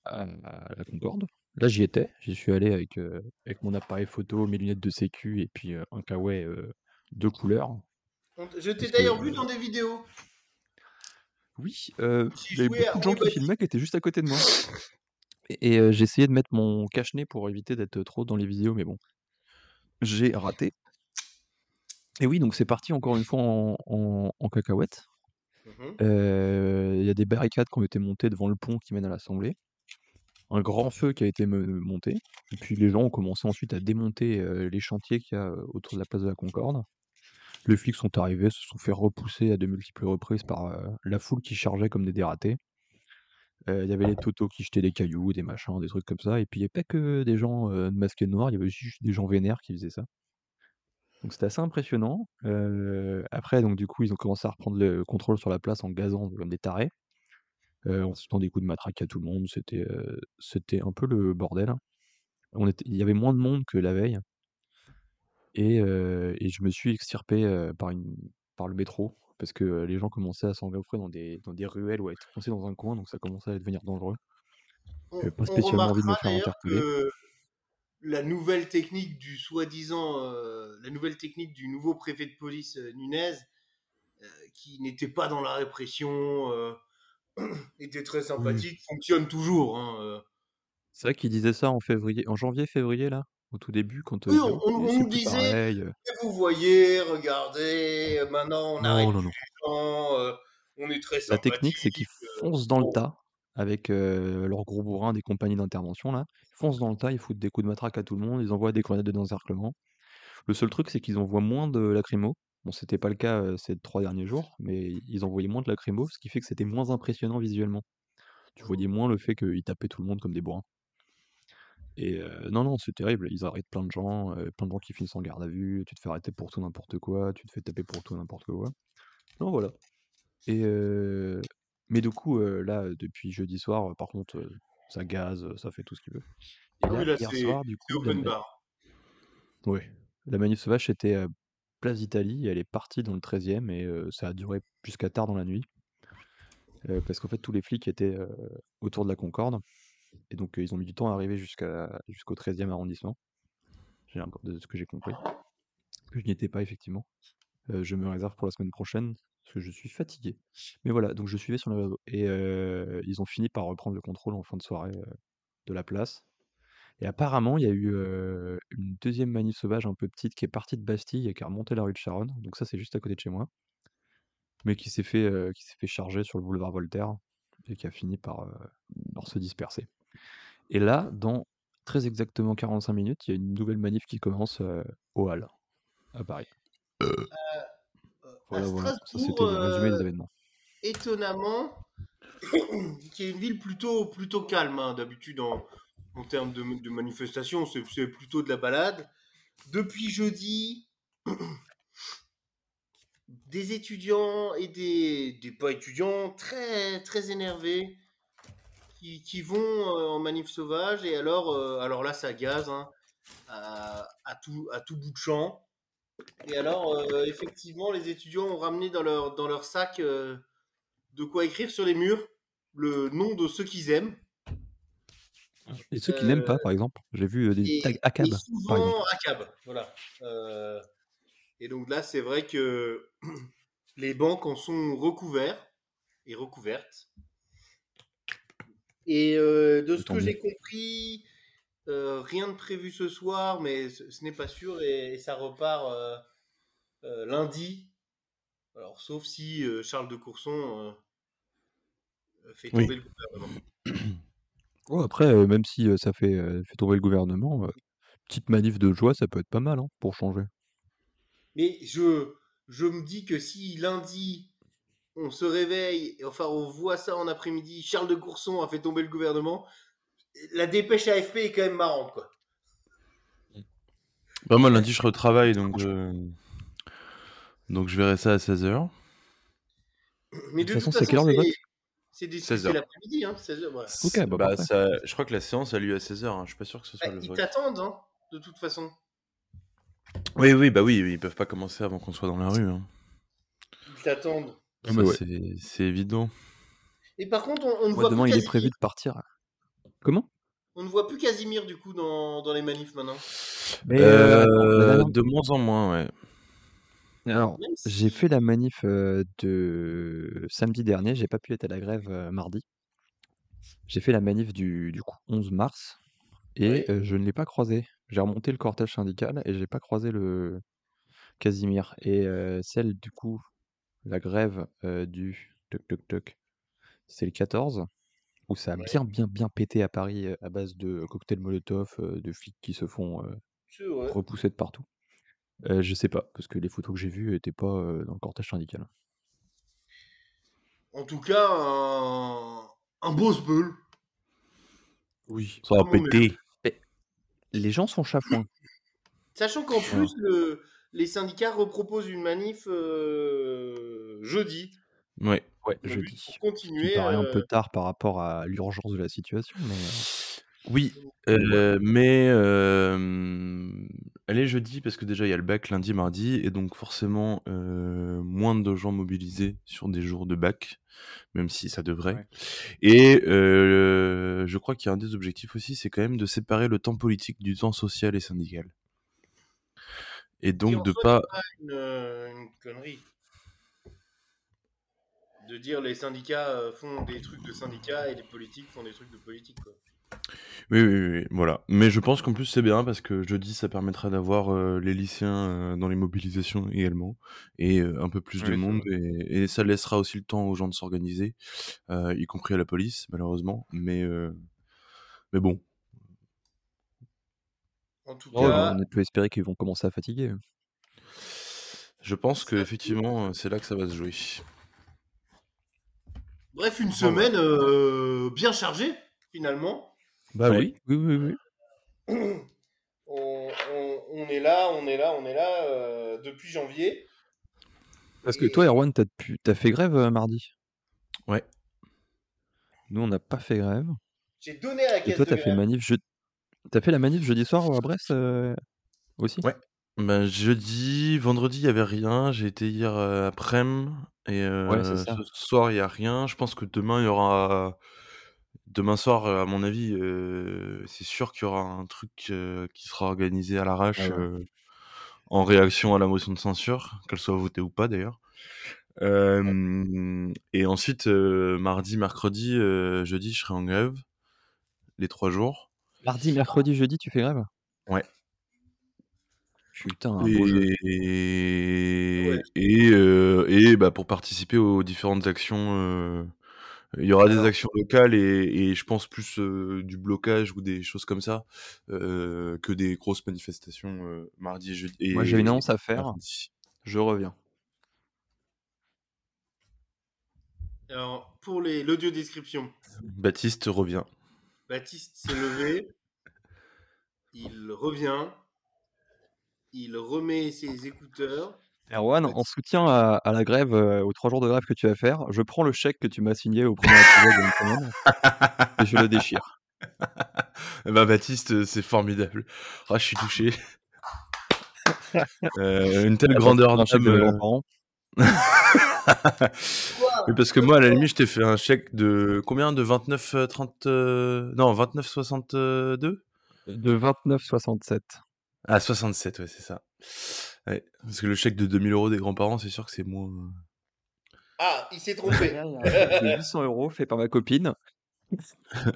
à- à la Concorde. Là, j'y étais. J'y suis allé avec, euh, avec mon appareil photo, mes lunettes de sécu et puis euh, un kawaii euh, de couleur. Je t'ai d'ailleurs vu dans des vidéos. Oui, euh, J'ai il y avait joué à beaucoup de gens qui filmaient qui étaient juste à côté de moi. Et, euh, j'ai essayé de mettre mon cache-nez pour éviter d'être trop dans les vidéos, mais bon, j'ai raté. Et oui, donc c'est parti encore une fois en, en, en cacahuète. Euh, Il y a des barricades qui ont été montées devant le pont qui mène à l'Assemblée. Un grand feu qui a été monté. Et puis les gens ont commencé ensuite à démonter les chantiers qu'il y a autour de la place de la Concorde. Les flics sont arrivés, se sont fait repousser à de multiples reprises par euh, la foule qui chargeait comme des dératés. Euh, Il y avait les totos qui jetaient des cailloux, des machins, des trucs comme ça. Et puis il n'y avait pas que des gens euh, masqués de noir, il y avait aussi des gens vénères qui faisaient ça. Donc c'était assez impressionnant. Après, donc du coup, ils ont commencé à reprendre le contrôle sur la place en gazant comme des tarés, en foutant des coups de matraque à tout le monde. C'était un peu le bordel. il y avait moins de monde que la veille. Et, et je me suis extirpé par, une, par le métro parce que les gens commençaient à s'engouffrer dans des, dans des ruelles ou à être coincés dans un coin, donc ça commençait à devenir dangereux. On, J'avais pas on spécialement envie de me remarquera faire d'ailleurs interpeller. que la nouvelle technique du soi-disant, la nouvelle technique du nouveau préfet de police Nunez, qui n'était pas dans la répression, était très sympathique, fonctionne toujours. hein. C'est vrai qu'ils disaient ça en février, en janvier, février, là, au tout début, quand Oui, on, on- on nous disait, pareil. Eh, vous voyez, regardez, euh, maintenant on arrête Non, non, non. gens, euh, on est très La technique, c'est qu'ils euh. foncent dans le tas avec euh, leurs gros bourrins des compagnies d'intervention, là. Ils foncent dans le tas, ils foutent des coups de matraque à tout le monde, ils envoient des grenades d'encerclement. Le seul truc, c'est qu'ils envoient moins de lacrymo. Bon, c'était pas le cas euh, ces trois derniers jours, mais ils envoyaient moins de lacrymo, ce qui fait que c'était moins impressionnant visuellement. Tu voyais moins le fait qu'ils tapaient tout le monde comme des bourrins. Et euh, non, non, c'est terrible. Ils arrêtent plein de gens, euh, plein de gens qui finissent en garde à vue. Tu te fais arrêter pour tout n'importe quoi, tu te fais taper pour tout n'importe quoi. Non, voilà. Et euh, mais du coup, là, depuis jeudi soir, par contre, ça gaze, ça fait tout ce qu'il veut. Et Ah là, oui, là hier soir, du coup, la, open ma- bar. ouais, la manif sauvage était à Place d'Italie. Elle est partie dans le 13e et ça a duré jusqu'à tard dans la nuit. Parce qu'en fait, tous les flics étaient autour de la Concorde. Et donc, ils ont mis du temps à arriver jusqu'à, jusqu'au 13e arrondissement. De ce que j'ai compris. Que je n'y étais pas, effectivement. Je me réserve pour la semaine prochaine, parce que je suis fatigué. Mais voilà, donc je suivais sur les réseaux. Et ils ont fini par reprendre le contrôle en fin de soirée de la place. Et apparemment, il y a eu une deuxième manif sauvage un peu petite qui est partie de Bastille et qui a remonté la rue de Charonne. Donc ça, c'est juste à côté de chez moi. Mais qui s'est fait, qui s'est fait charger sur le boulevard Voltaire et qui a fini par, par se disperser. Et là, dans très exactement 45 minutes, il y a une nouvelle manif qui commence euh, au Hall, à Paris. Euh, Voilà, à voilà. Ça, c'était Strasbourg, le résumé des euh, événements. étonnamment, qui est une ville plutôt, plutôt calme, hein, d'habitude en, en termes de, de manifestation, c'est c'est plutôt de la balade. Depuis jeudi, des étudiants et des, des pas étudiants très, très énervés qui, qui vont euh, en manif sauvage et alors, euh, alors là ça gaze hein, à, à tout, à tout bout de champ. Et alors, euh, effectivement, les étudiants ont ramené dans leur, dans leur sac euh, de quoi écrire sur les murs le nom de ceux qu'ils aiment. Et ceux qui n'aiment pas, par exemple, j'ai vu euh, des Et, tags et ACAB, par souvent exemple. à cab. Voilà. Euh, et donc là, c'est vrai que les banques en sont recouverts et recouvertes. Et euh, de ce Tant que j'ai compris, euh, rien de prévu ce soir, mais ce, ce n'est pas sûr et, et ça repart euh, lundi. Alors, sauf si Charles de Courson fait Oui. tomber le gouvernement. Ouais, après, même si ça fait, fait tomber le gouvernement, petite manif de joie, ça peut être pas mal hein, pour changer. Mais je, je me dis que si lundi, on se réveille, et enfin on voit ça en après-midi, Charles de Courson a fait tomber le gouvernement, la dépêche AFP est quand même marrante, quoi. Bah, moi, lundi, je serai au travail, donc, euh, donc je verrai ça à 16h. Mais De de toute toute façon, c'est quelle heure le c'est vote? c'est des- 16 c'est heures. l'après-midi, hein, 16 heures, voilà. Ok, bah, bah, ça, je crois que la séance a lieu à 16h, hein. je suis pas sûr que ce soit Bah, le ils vote. t'attendent, hein, de toute façon. Oui, oui, bah oui, ils peuvent pas commencer avant qu'on soit dans la rue. Hein. Ils t'attendent. Ah, bah ouais. c'est- évident. Et par contre, on, on ne voit demain, plus il est prévu de partir. Comment? On ne voit plus Casimir, du coup, dans, dans les manifs maintenant. Mais euh, Euh, de moins en moins, ouais. Alors, j'ai fait la manif euh, de samedi dernier, j'ai pas pu être à la grève euh, mardi. J'ai fait la manif du, du coup 11 mars et Ouais. je ne l'ai pas croisé. J'ai remonté le cortège syndical et j'ai pas croisé le Casimir. Et euh, celle du coup, la grève euh, du toc toc toc, c'est le 14 où ça a Ouais. bien bien bien pété à Paris euh, à base de cocktails Molotov, euh, de flics qui se font euh, C'est vrai. repousser de partout. Euh, je sais pas, parce que les photos que j'ai vues étaient pas euh, dans le cortège syndical. En tout cas, un, un beau sbeul. Oui. Ça on est. péter. Les gens sont chafouins. Sachant qu'en plus, le- les syndicats reproposent une manif euh, jeudi. Ouais. Ouais, jeudi. Pour continuer. paraît un euh, peu tard par rapport à l'urgence de la situation, mais euh, Oui, euh, mais euh, elle est jeudi parce que déjà il y a le bac lundi, mardi, et donc forcément euh, moins de gens mobilisés sur des jours de bac, même si ça devrait. Ouais. Et euh, je crois qu'il y a un des objectifs aussi, c'est quand même de séparer le temps politique du temps social et syndical. Et donc de pas... pas une, euh, une connerie. De dire les syndicats euh, font des trucs de syndicats et les politiques font des trucs de politique. Quoi. Oui, oui, oui, voilà. Mais je pense qu'en plus c'est bien parce que jeudi ça permettra d'avoir euh, les lycéens euh, dans les mobilisations également et euh, un peu plus de monde et, et ça laissera aussi le temps aux gens de s'organiser, y compris à la police malheureusement. Mais mais bon, En tout oh, cas, on peut espérer qu'ils vont commencer à fatiguer. je pense que Ça- effectivement euh, c'est là que ça va se jouer. bref, une Voilà. semaine euh, bien chargée, finalement. Bah Ouais. oui, oui, oui, oui. On, on- on est là, on est là, on est là euh, depuis janvier. Parce que Et- toi, Erwan, t'as pu... t'as fait grève euh, mardi? Ouais. Nous, on n'a pas fait grève. J'ai donné à la Et caisse toi, de t'as fait grève. manif je... T'as fait la manif jeudi soir à Brest euh, aussi? Ouais. Ben, jeudi, vendredi, il y avait rien. J'ai été hier euh, après-midi et euh, ce soir, il y a rien. Je pense que demain, il y aura. Demain soir, euh, à mon avis, c'est sûr qu'il y aura un truc qui sera organisé à l'arrache ouais. euh, en réaction à la motion de censure, qu'elle soit votée ou pas d'ailleurs. Et ensuite, mardi, mercredi, jeudi, je serai en grève les trois jours. Mardi, mercredi, jeudi, tu fais grève? Ouais. Putain, un beau jeu. Et, Ouais. et, euh, et bah, pour participer aux différentes actions euh, Il y aura des actions locales et, et je pense plus euh, du blocage ou des choses comme ça euh, que des grosses manifestations euh, mardi et jeudi. Moi, j'ai une annonce à faire. Je reviens. Alors, pour les- l'audio description, Baptiste revient. Baptiste s'est levé, il revient, il remet ses écouteurs. Erwan, en soutien à, à la grève, euh, aux trois jours de grève que tu vas faire, je prends le chèque que tu m'as signé au premier épisode de semaine et je le déchire. Ben, Baptiste, euh, c'est formidable. Ah, je suis touché. Euh, une telle grandeur d'âme. Oui, parce que moi, à la limite, je t'ai fait un chèque de combien? De 29, euh, 30. euh, Non, 29, 62 De 29,67. Ah, 67, ouais, c'est ça. Ouais, parce que le chèque de 2000 euros des grands-parents, c'est sûr que c'est moins. Ah, il s'est trompé. Il y a un chèque de 800 euros fait par ma copine.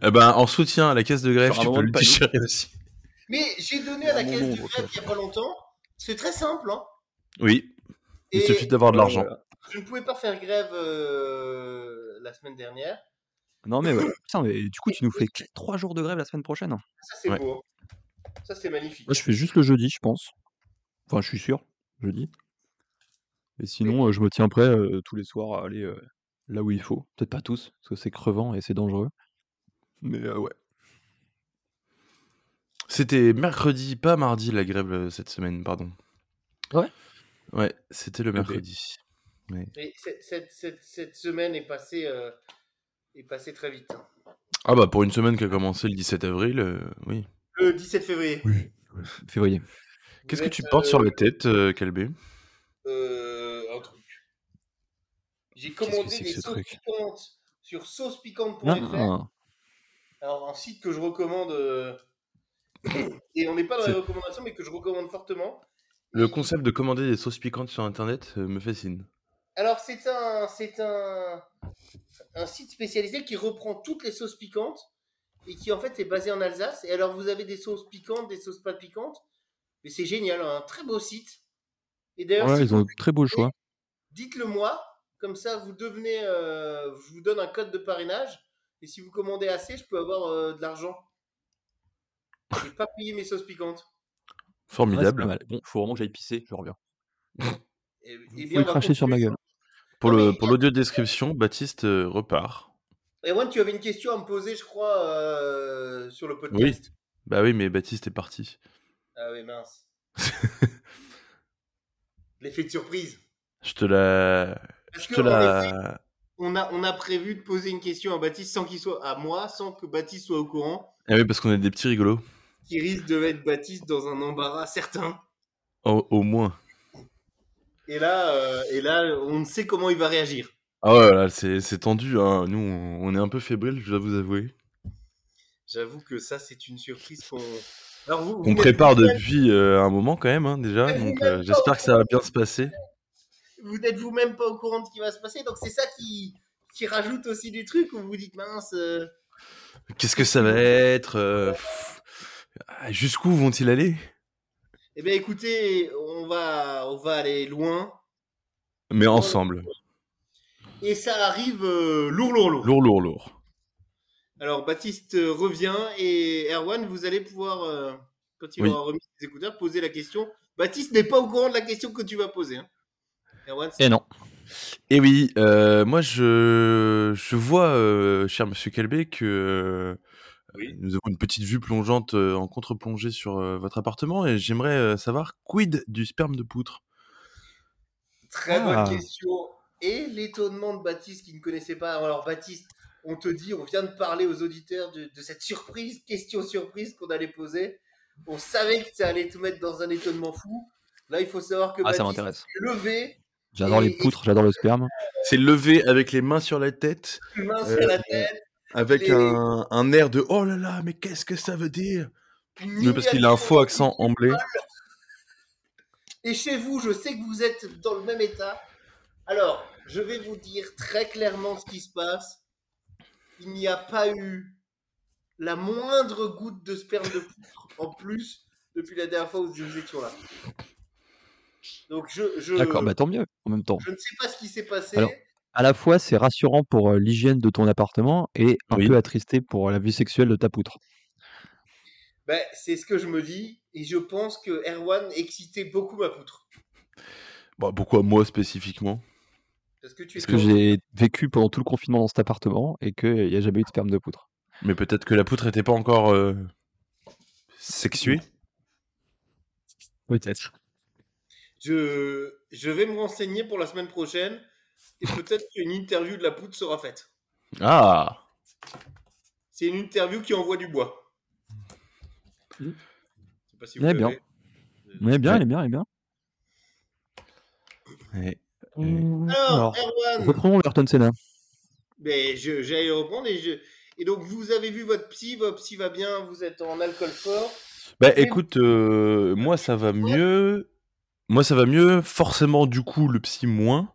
Eh ben, en soutien à la caisse de grève, Sur un tu peux de le panique. déchirer aussi. Mais j'ai donné à la caisse de grève euh. il n'y a pas longtemps. C'est très simple. Hein. Oui, il Et suffit d'avoir de l'argent. voilà. Je ne pouvais pas faire grève euh, la semaine dernière. Non, mais ouais. Putain, mais du coup, tu nous fais 3 jours de grève la semaine prochaine. Ça, c'est Ouais. beau. hein. Ça, c'est magnifique. Moi, je fais juste le jeudi, je pense. Enfin, je suis sûr, jeudi. Et sinon, euh, je me tiens prêt euh, tous les soirs à aller euh, là où il faut. Peut-être pas tous, parce que c'est crevant et c'est dangereux. Mais euh, ouais. C'était mercredi, pas mardi, la grève cette semaine, pardon. Ouais? Ouais, c'était le mercredi. Et cette, cette- cette- cette semaine est passée, euh, est passée très vite. hein. Ah bah, pour une semaine qui a commencé le 17 avril, euh, oui. Le 17 février. Oui. Février. Qu'est-ce que tu portes euh, sur la tête, euh, Calbé euh, un truc. J'ai commandé des ce sauces truc? piquantes sur saucepiquante.fr. Ah, Alors, un site que je recommande. euh, Et on n'est pas dans les recommandations, mais que je recommande fortement. Le concept de commander des sauces piquantes sur internet euh, me fascine. Alors, c'est un, c'est un, un site spécialisé qui reprend toutes les sauces piquantes et qui, en fait, est basé en Alsace. Et alors, vous avez des sauces piquantes, des sauces pas piquantes. Mais c'est génial, un très beau site. Et d'ailleurs, Ouais, si ils ont de très beau choix. dites-le moi. Comme ça, vous devenez. euh, je vous donne un code de parrainage. Et si vous commandez assez, je peux avoir euh, de l'argent. Et pas payer mes sauces piquantes. Formidable. Bon, faut vraiment que j'aille pisser, je reviens. Et, Vous et pouvez on va cracher sur ma gueule. Pour l'audio description, Baptiste euh, repart. Erwan, tu avais une question à me poser, je crois, euh, sur le podcast. Bah oui, mais Baptiste est parti. Ah oui, mince. L'effet de surprise. Je te la. Parce Je que, te la. on a, on a prévu de poser une question à Baptiste sans qu'il soit à moi, sans que Baptiste soit au courant, Ah oui, parce qu'on est des petits rigolos. qui risque de mettre Baptiste dans un embarras certain. Au, au moins. Et là, euh, et là, on ne sait comment il va réagir. Ah ouais, là, c'est c'est tendu. Hein. Nous, on, on est un peu fébrile, je dois vous avouer. J'avoue que ça, c'est une surprise qu'on. Alors vous, vous n'êtes prépare depuis euh, un moment quand même, hein, déjà. Donc, euh, j'espère que ça va bien se passer. Vous n'êtes vous-même pas au courant de ce qui va se passer, donc c'est ça qui, qui rajoute aussi du truc où vous vous dites mince. euh, Qu'est-ce que ça va être Jusqu'où vont-ils aller? Eh bien, écoutez, on va, on va aller loin. Mais ensemble. Et ça arrive euh, lourd, lourd, lourd. Lourd, lourd, lourd. Alors, Baptiste euh, revient et Erwan, vous allez pouvoir, euh, quand il Oui. aura remis ses écouteurs, poser la question. Baptiste n'est pas au courant de la question que tu vas poser. hein. Erwan, c'est- Et non. Et oui, euh, moi je, je vois, euh, cher monsieur Calbé, que euh, Oui. nous avons une petite vue plongeante euh, en contre-plongée sur euh, votre appartement et j'aimerais euh, savoir quid du sperme de poutre? Très Ah. bonne question. Et l'étonnement de Baptiste qui ne connaissait pas. Alors, Baptiste, on te dit, on vient de parler aux auditeurs de, de cette surprise, question surprise qu'on allait poser. On savait que ça allait te mettre dans un étonnement fou. Là, il faut savoir que Ah, ça Baptiste m'intéresse. s'est levé, J'adore les poutres, j'adore le sperme. C'est levé avec les mains sur la tête, main Euh, sur la tête, avec Les- un, un air de oh là là, mais qu'est-ce que ça veut dire? Oui, parce qu'il a un faux accent anglais. Et chez vous, je sais que vous êtes dans le même état. Alors, je vais vous dire très clairement ce qui se passe. Il n'y a pas eu la moindre goutte de sperme de poutre en plus depuis la dernière fois où nous étions là. Donc, je, je, D'accord, bah tant mieux en même temps. je ne sais pas ce qui s'est passé. Alors- à la fois, c'est rassurant pour, l'hygiène de ton appartement et un Oui. peu attristé pour la vie sexuelle de ta poutre. Ben, c'est ce que je me dis, et je pense que Erwan excitait beaucoup ma poutre. Bah, pourquoi moi spécifiquement? Parce que tu Parce étais que j'ai vécu pendant tout le confinement dans cet appartement et qu'il y a jamais eu de sperme de poutre. Mais peut-être que la poutre était pas encore euh, sexuée? Peut-être. Je, je vais me renseigner pour la semaine prochaine, et peut-être qu'une interview de la poutre sera faite. Ah C'est une interview qui envoie du bois. Je sais pas si vous Elle est bien. Elle est bien, Ouais. elle est bien, elle est bien. Ouais. Alors, Alors, Erwan, reprenons Ayrton Senna. ben, je- j'allais reprendre et, je... et donc vous avez vu votre psy, votre psy va bien, vous êtes en alcool fort. Bah écoute, euh, moi ça va mieux. Moi ça va mieux. Forcément, du coup, le psy moins.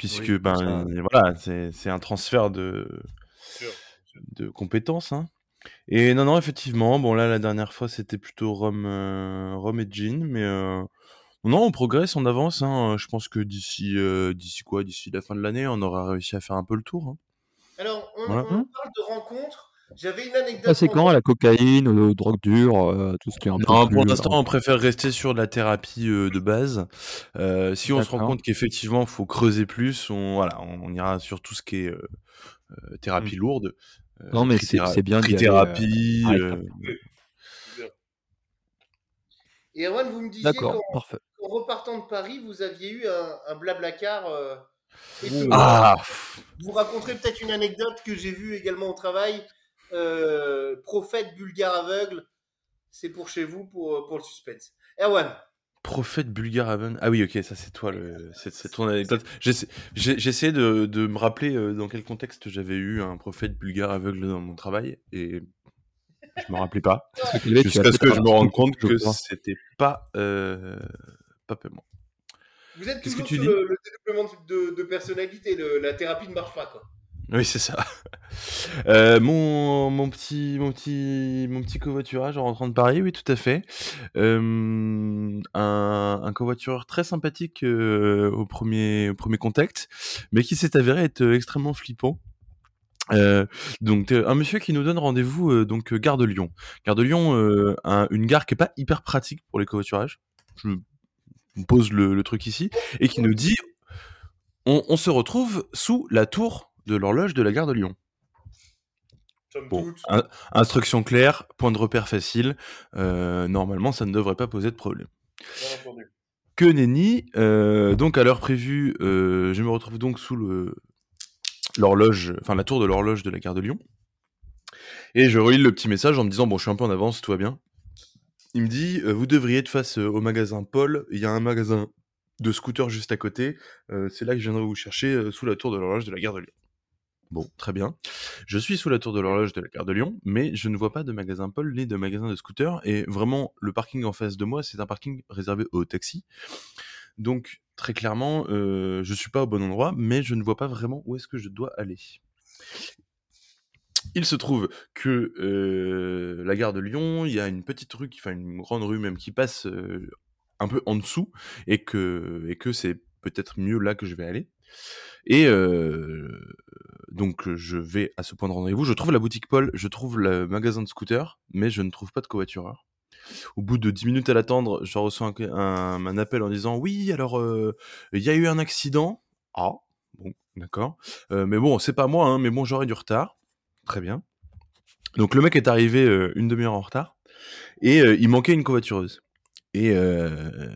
Puisque, Oui, ben ça- voilà, c'est un transfert de, de compétences. hein. Et non, non, effectivement, bon là, la dernière fois, c'était plutôt rhum, euh, et gin. Mais euh, non, on progresse, on avance. hein. Je pense que d'ici euh, d'ici quoi? D'ici la fin de l'année, on aura réussi à faire un peu le tour. hein. Alors, on, Voilà. on parle de rencontres. J'avais une anecdote. Ah, c'est quand en- la cocaïne, aux drogues dures, euh, tout ce qui est un peu Non, plus, pour l'instant, euh, on préfère rester sur de la thérapie euh, de base. Euh, si on se rend compte qu'effectivement, il faut creuser plus, on, voilà, on, on ira sur tout ce qui est euh, euh, thérapie lourde. Euh, Mm. Non, mais c'est- bien euh, euh, Et Erwan, vous me disiez D'accord, qu'en repartant de Paris, vous aviez eu un, un euh, étonnant. Ah, Vous raconterez peut-être une anecdote que j'ai vue également au travail. Euh, prophète bulgare aveugle, c'est pour chez vous, pour, pour le suspense. Erwan, prophète bulgare Haven. Ah oui, ok, ça c'est toi, le, c'est, ton anecdote. J'essayais de, de me rappeler euh, dans quel contexte j'avais eu un prophète bulgare aveugle dans mon travail et je me rappelais pas. Jusqu'à ce que je me rende compte que c'était pas, euh, pas paiement. vous êtes Qu'est-ce que toujours tu sur dis? le, le développement de, de personnalité, le- la thérapie ne marche pas. Quoi. Oui, c'est ça. Euh, mon, mon petit, mon petit, mon petit covoiturage en rentrant de Paris, oui, tout à fait. Euh, un, un covoitureur très sympathique euh, au premier, premier contact, mais qui s'est avéré être extrêmement flippant. Donc un monsieur qui nous donne rendez-vous donc gare de Lyon. Gare de Lyon, un- une gare qui est pas hyper pratique pour les covoiturages. Je pose le, le truc ici et qui nous dit on se retrouve sous la tour de l'horloge de la gare de Lyon. Bon, instruction claire, point de repère facile. euh, normalement, ça ne devrait pas poser de problème. Que nenni, euh, donc à l'heure prévue, euh, je me retrouve donc sous le l'horloge, enfin la tour de l'horloge de la gare de Lyon. Et je relis le petit message en me disant bon, je suis un peu en avance, tout va bien. Il me dit vous devriez être face au magasin Paul. Il y a un magasin de scooters juste à côté. C'est là que je viendrai vous chercher sous la tour de l'horloge de la gare de Lyon. Bon, très bien. Je suis sous la tour de l'horloge de la gare de Lyon, mais je ne vois pas de magasin Paul ni de magasin de scooter. Et vraiment, le parking en face de moi, c'est un parking réservé aux taxis. Donc, très clairement, euh, je suis pas au bon endroit, mais je ne vois pas vraiment où est-ce que je dois aller. Il se trouve que euh, la gare de Lyon, il y a une petite rue, enfin une grande rue même, qui passe euh, un peu en dessous, et que, que c'est peut-être mieux là que je vais aller. Et donc je vais à ce point de rendez-vous. Je trouve la boutique Paul, je trouve le magasin de scooter, mais je ne trouve pas de covoitureur. Au bout de 10 minutes à l'attendre, je reçois un, appel en disant oui, alors euh, il y a eu un accident. Ah, bon, d'accord. Euh, mais bon, c'est pas moi, hein, mais bon, j'aurai du retard. Très bien. Donc le mec est arrivé euh, une demi-heure en retard et euh, il manquait une covoitureuse. Et, euh,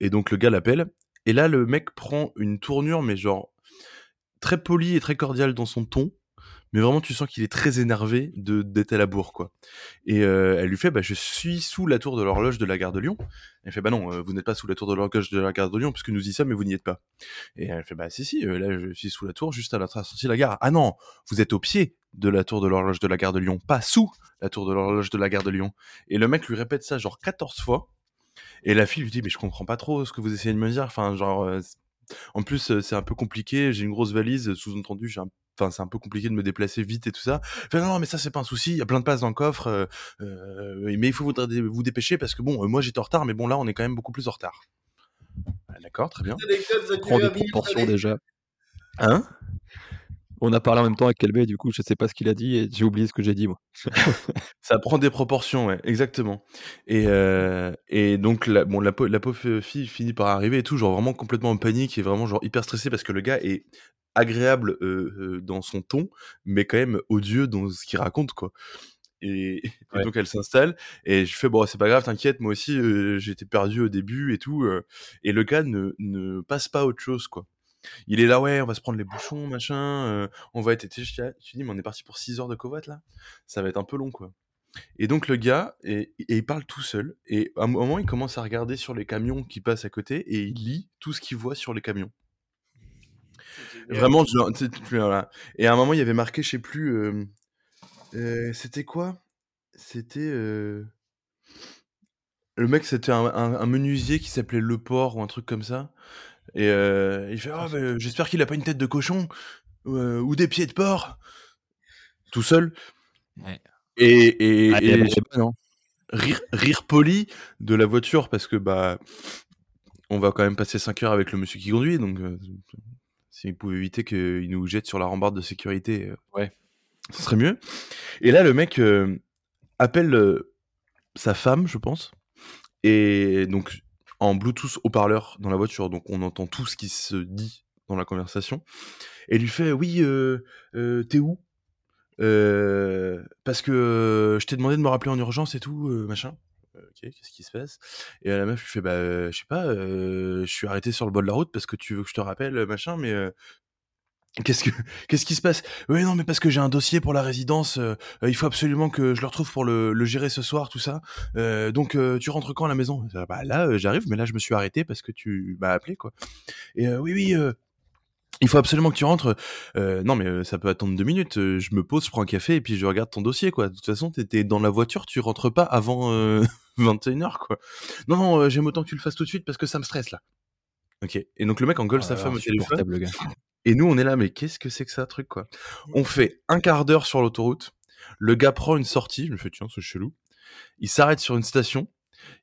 et donc le gars l'appelle. Et là, le mec prend une tournure, mais genre très poli et très cordial dans son ton. Mais vraiment, tu sens qu'il est très énervé de d'être à la bourre, quoi. Et euh, elle lui fait, bah, je suis sous la tour de l'horloge de la gare de Lyon. Elle fait, bah non, euh, vous n'êtes pas sous la tour de l'horloge de la gare de Lyon, puisque nous y sommes, mais vous n'y êtes pas. Et elle fait, bah si, si, euh, là, je suis sous la tour, juste à la sortie de la gare. Ah non, vous êtes au pied de la tour de l'horloge de la gare de Lyon, pas sous la tour de l'horloge de la gare de Lyon. Et le mec lui répète ça genre 14 fois. Et la fille lui dit, mais je comprends pas trop ce que vous essayez de me dire. Enfin, genre, en plus, c'est un peu compliqué. J'ai une grosse valise, sous-entendu, j'ai un Enfin, c'est un peu compliqué de me déplacer vite et tout ça. Non, non, mais ça, c'est pas un souci. Il y a plein de places dans le coffre. euh, euh, mais il faut vous, vous dépêcher parce que bon, euh, moi, j'étais en retard, mais bon, là, on est quand même beaucoup plus en retard. Ah, D'accord, très bien. Prends des proportions déjà. Hein? On a parlé en même temps avec Kelbé, du coup, je sais pas ce qu'il a dit et j'ai oublié ce que j'ai dit, moi. Ça prend des proportions, ouais, exactement. Et, euh, et donc, la, bon, la, pau- la pauvre fille finit par arriver et tout, genre vraiment complètement en panique et vraiment genre hyper stressée parce que le gars est agréable euh, euh, dans son ton, mais quand même odieux dans ce qu'il raconte, quoi. Et, et Ouais. donc elle s'installe et je fais bon c'est pas grave t'inquiète moi aussi euh, j'étais perdu au début et tout et le gars ne, ne passe pas à autre chose quoi il est là ouais on va se prendre les bouchons machin euh, on va être je te dis mais on est parti pour 6 heures de covoite là ça va être un peu long quoi et donc le gars et, et il parle tout seul et à un moment il commence à regarder sur les camions qui passent à côté et il lit tout ce qu'il voit sur les camions Vraiment, genre, tu tu- voilà. Et à un moment, il y avait marqué, je sais plus, euh, euh, c'était quoi? C'était. Le mec, c'était un, un- un menuisier qui s'appelait Le Port ou un truc comme ça. Et euh, il fait bah, J'espère qu'il a pas une tête de cochon euh, ou des pieds de porc. Tout seul. Ouais. Et, et, Ah, et non rire, rire poli de la voiture parce que bah on va quand même passer 5 heures avec le monsieur qui conduit donc euh, s'il pouvait éviter qu'il nous jette sur la rambarde de sécurité euh, Ouais. ce serait mieux et là le mec euh, appelle euh, sa femme je pense et donc en bluetooth haut-parleur dans la voiture donc on entend tout ce qui se dit dans la conversation. Et lui fait oui euh, euh, t'es où? Euh, parce que je t'ai demandé de me rappeler en urgence et tout, machin. Ok, qu'est-ce qui se passe? Et la meuf lui fait, bah, je sais pas, je suis arrêté sur le bord de la route parce que tu veux que je te rappelle, machin, mais qu'est-ce que qu'est-ce qui se passe? Oui, non, mais parce que j'ai un dossier pour la résidence, euh, euh, il faut absolument que je le retrouve pour le, le gérer ce soir, tout ça. Euh, donc, euh, tu rentres quand à la maison? Bah là, euh, j'arrive, mais là, je me suis arrêté parce que tu m'as appelé, quoi. Et euh, oui, oui. euh, il faut absolument que tu rentres. Euh, non, mais euh, ça peut attendre deux minutes. Euh, je me pose, je prends un café et puis je regarde ton dossier, quoi. De toute façon, t'étais dans la voiture, tu rentres pas avant euh, 21h, quoi. Non, non, euh, j'aime autant que tu le fasses tout de suite parce que ça me stresse, là. Ok. Et donc le mec engueule Oh sa femme au téléphone. le gars. Et nous, on est là, mais qu'est-ce que c'est que ça, truc, quoi? On fait un quart d'heure sur l'autoroute. Le gars prend une sortie. Je me fais, tiens, c'est chelou. Il s'arrête sur une station.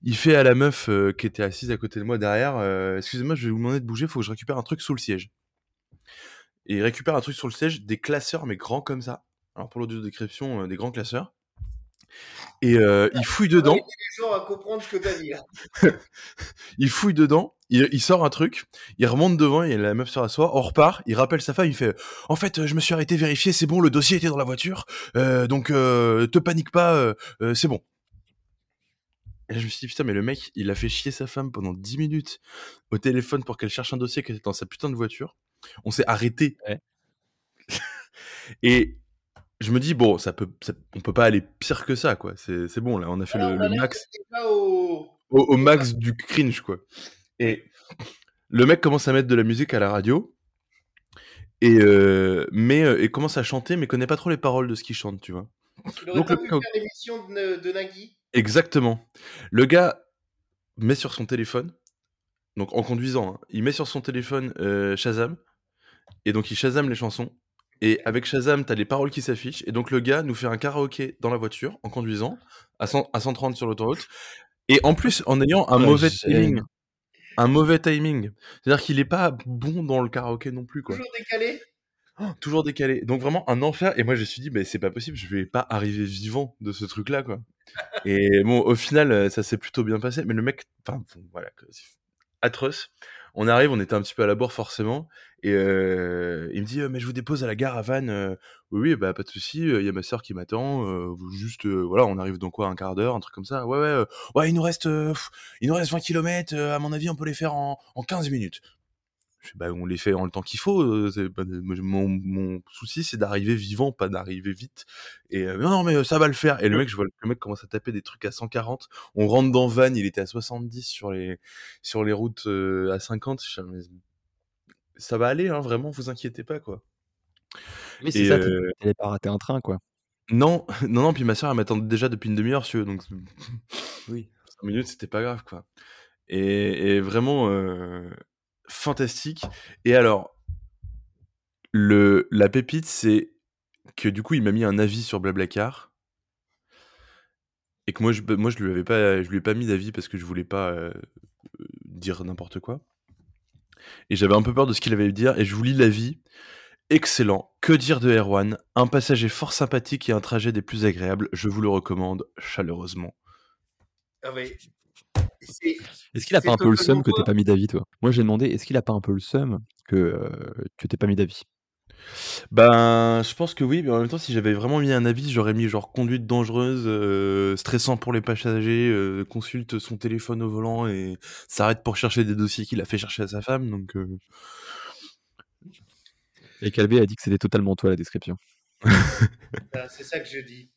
Il fait à la meuf euh, qui était assise à côté de moi derrière euh, Excusez-moi, je vais vous demander de bouger, faut que je récupère un truc sous le siège. Et il récupère un truc sur le siège, des classeurs, mais grands comme ça. Alors pour l'audio description, euh, des grands classeurs. Et euh, il fouille dedans. les gens à comprendre ce que t'as dit là. il fouille dedans, il, il sort un truc, il remonte devant, et la meuf se rassoit, on repart, il rappelle sa femme, il fait En fait, je me suis arrêté vérifier, c'est bon, le dossier était dans la voiture, euh, donc euh, te panique pas, euh, euh, c'est bon. Et là, je me suis dit, putain, mais le mec, il a fait chier sa femme pendant 10 minutes au téléphone pour qu'elle cherche un dossier qui était dans sa putain de voiture. On s'est arrêté. Ouais. et je me dis, bon, ça peut, ça- on peut pas aller pire que ça, quoi. C'est bon, là, on a fait Alors, le, max au... au, au max du cringe, quoi. Et le mec commence à mettre de la musique à la radio, et, euh, mais, euh, et commence à chanter, mais connaît pas trop les paroles de ce qu'il chante, tu vois. Il aurait Donc, pas le- pu faire l'émission de, de Nagui Exactement. Le gars met sur son téléphone, donc en conduisant, hein, il met sur son téléphone euh, Shazam, et donc il Shazam les chansons, et avec Shazam, t'as les paroles qui s'affichent, et donc le gars nous fait un karaoké dans la voiture, en conduisant, à, 100 à 130 sur l'autoroute, et en plus en ayant un Oh, mauvais timing. Un mauvais timing. C'est-à-dire qu'il est pas bon dans le karaoké non plus, quoi. Toujours décalé Toujours décalé. Donc vraiment un enfer. Et moi je me suis dit, mais c'est pas possible, je vais pas arriver vivant de ce truc-là, quoi. Et bon, au final, euh, ça s'est plutôt bien passé. Mais le mec, enfin, bon, voilà, atroce. On arrive, on était un petit peu à la bourre forcément. Et euh, il me dit, euh, mais je vous dépose à la gare à Vannes. Euh, oui, oui, bah pas de souci. Il y a ma soeur qui m'attend. vous- juste, voilà, on arrive dans quoi, un quart d'heure, un truc comme ça. Ouais, ouais, ouais. Il nous reste, il nous reste 20 km. à mon avis, on peut les faire en, en 15 minutes. Je bah, on les fait en le temps qu'il faut. euh, mon, mon souci, c'est d'arriver vivant, pas d'arriver vite. Et euh, non, non, mais euh, ça va le faire. Et le mec, je vois le mec commence à taper des trucs à 140. On rentre dans Vannes, il était à 70 sur les, sur les routes euh, à 50. Je fais, mais ça va aller, hein, vraiment, vous inquiétez pas, quoi. Oui, c'est ça, euh, t'allais pas rater un train, quoi. non, non, non, puis ma soeur, elle m'attendait déjà depuis une demi-heure, si donc Oui. 5 minutes, c'était pas grave, quoi. Et, et vraiment euh, fantastique. Et alors, le, la pépite, c'est que du coup, il m'a mis un avis sur Blablacar. Et que moi, je, moi, je lui pas, lui ai pas mis d'avis parce que je voulais pas euh, dire n'importe quoi. Et j'avais un peu peur de ce qu'il avait à dire, et je vous lis l'avis. Excellent. Que dire de Erwan? Un passager fort sympathique et un trajet des plus agréables. Je vous le recommande chaleureusement. Ah ouais. Est-ce qu'il a pas un peu le seum que t'aies pas mis d'avis, toi? Moi, j'ai demandé, est-ce qu'il a pas un peu le seum que, euh, que t'aies pas mis d'avis? Ben, je pense que oui, mais en même temps, si j'avais vraiment mis un avis, j'aurais mis genre conduite dangereuse, euh, stressant pour les passagers, euh, consulte son téléphone au volant et s'arrête pour chercher des dossiers qu'il a fait chercher à sa femme. Donc, euh, Et Calvé a dit que c'était totalement toi la description. Ah, C'est ça que je dis.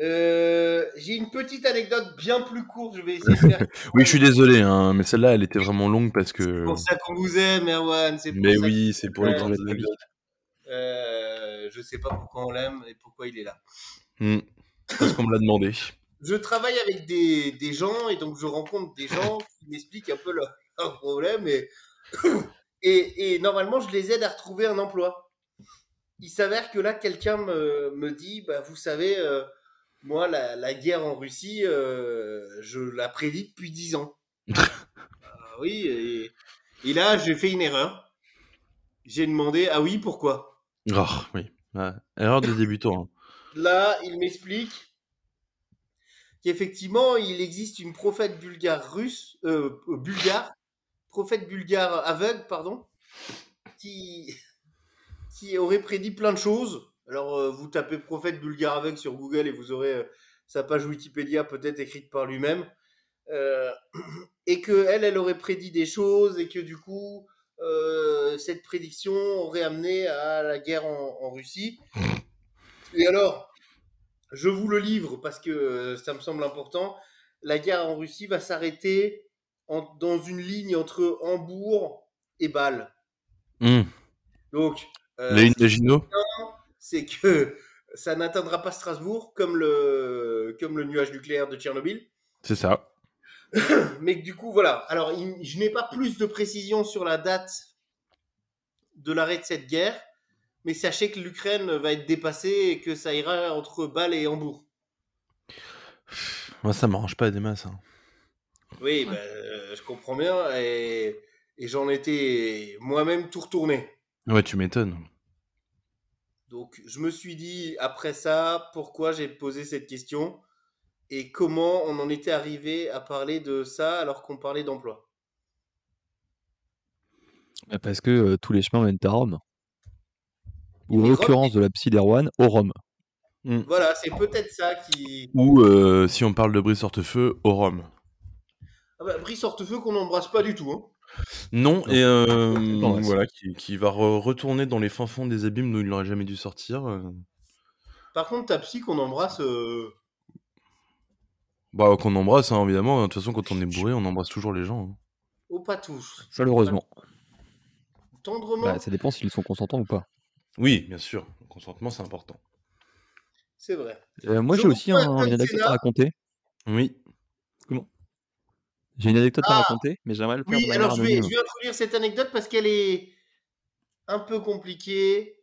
Euh, J'ai une petite anecdote bien plus courte. Je vais essayer de faire. oui, je suis désolé, hein, mais celle-là, elle était vraiment longue parce C'est que. pour ça qu'on vous aime, Erwan. c'est pour Mais ça oui, c'est pour les grandes c'est anecdotes. Euh, je sais pas pourquoi on l'aime et pourquoi il est là. Hmm. Parce qu'on me l'a demandé. Je travaille avec des, des gens et donc je rencontre des gens qui m'expliquent un peu leurs leurs problèmes et, et, et normalement je les aide à retrouver un emploi. Il s'avère que là quelqu'un me, me dit, bah, vous savez, euh, moi la, la guerre en Russie, euh, je la prédis depuis 10 ans. Ah oui, et, et là j'ai fait une erreur. J'ai demandé, ah oui, pourquoi? Oh, oui. Ouais. Erreur de débutant. hein. Là, il m'explique qu'effectivement, il existe une prophète bulgare russe, euh, euh, bulgare, prophète bulgare aveugle, pardon, qui, qui aurait prédit plein de choses. Alors, euh, vous tapez prophète bulgare aveugle sur Google et vous aurez euh, sa page Wikipédia peut-être écrite par lui-même. Euh, et que elle, elle aurait prédit des choses et que du coup, euh, cette prédiction aurait amené à la guerre en, en Russie. Et alors, je vous le livre parce que euh, ça me semble important. La guerre en Russie va s'arrêter en- dans une ligne entre Hambourg et Bâle. Hmm. Donc, La ligne Maginot c'est que ça n'atteindra pas Strasbourg comme le, comme le nuage nucléaire de Tchernobyl. C'est ça. Mais du coup, voilà. Alors, il- je n'ai pas plus de précision sur la date de l'arrêt de cette guerre, mais sachez que l'Ukraine va être dépassée et que ça ira entre Bâle et Hambourg. Moi, ça m'arrange pas des masses. hein. Oui, bah, euh, je comprends bien et, et j'en étais moi-même tout retourné. Ouais, tu m'étonnes. Donc, je me suis dit, après ça, pourquoi j'ai posé cette question et comment on en était arrivé à parler de ça alors qu'on parlait d'emploi? Bah, Parce que euh, tous les chemins mènent à Rome. Ou en Rome, l'occurrence de la psy d'Erwan, au Rome. Hmm. Voilà, c'est peut-être ça qui. Ou, euh, si on parle de Brice Hortefeux, au Rhum. Ah bah, Brice Hortefeux qu'on n'embrasse pas du tout. Hein. Non, et euh, Non, ouais, voilà, qui, qui va re- retourner dans les fins fonds des abîmes où il n'aurait jamais dû sortir. euh. Par contre, ta psy qu'on embrasse. euh, Bah, qu'on embrasse, hein, évidemment. De toute façon, quand on est bourré, on embrasse toujours les gens. hein. au pas tous. Chaleureusement. Tendrement. Bah, ça dépend s'ils sont consentants ou pas. Oui, bien sûr. Le consentement, c'est important. C'est vrai. Euh, moi, Je j'ai aussi un- scénar. à raconter. Oui. J'ai une anecdote à Ah raconter, mais j'aimerais le faire de Oui, manière alors je vais, je vais introduire cette anecdote parce qu'elle est un peu compliquée.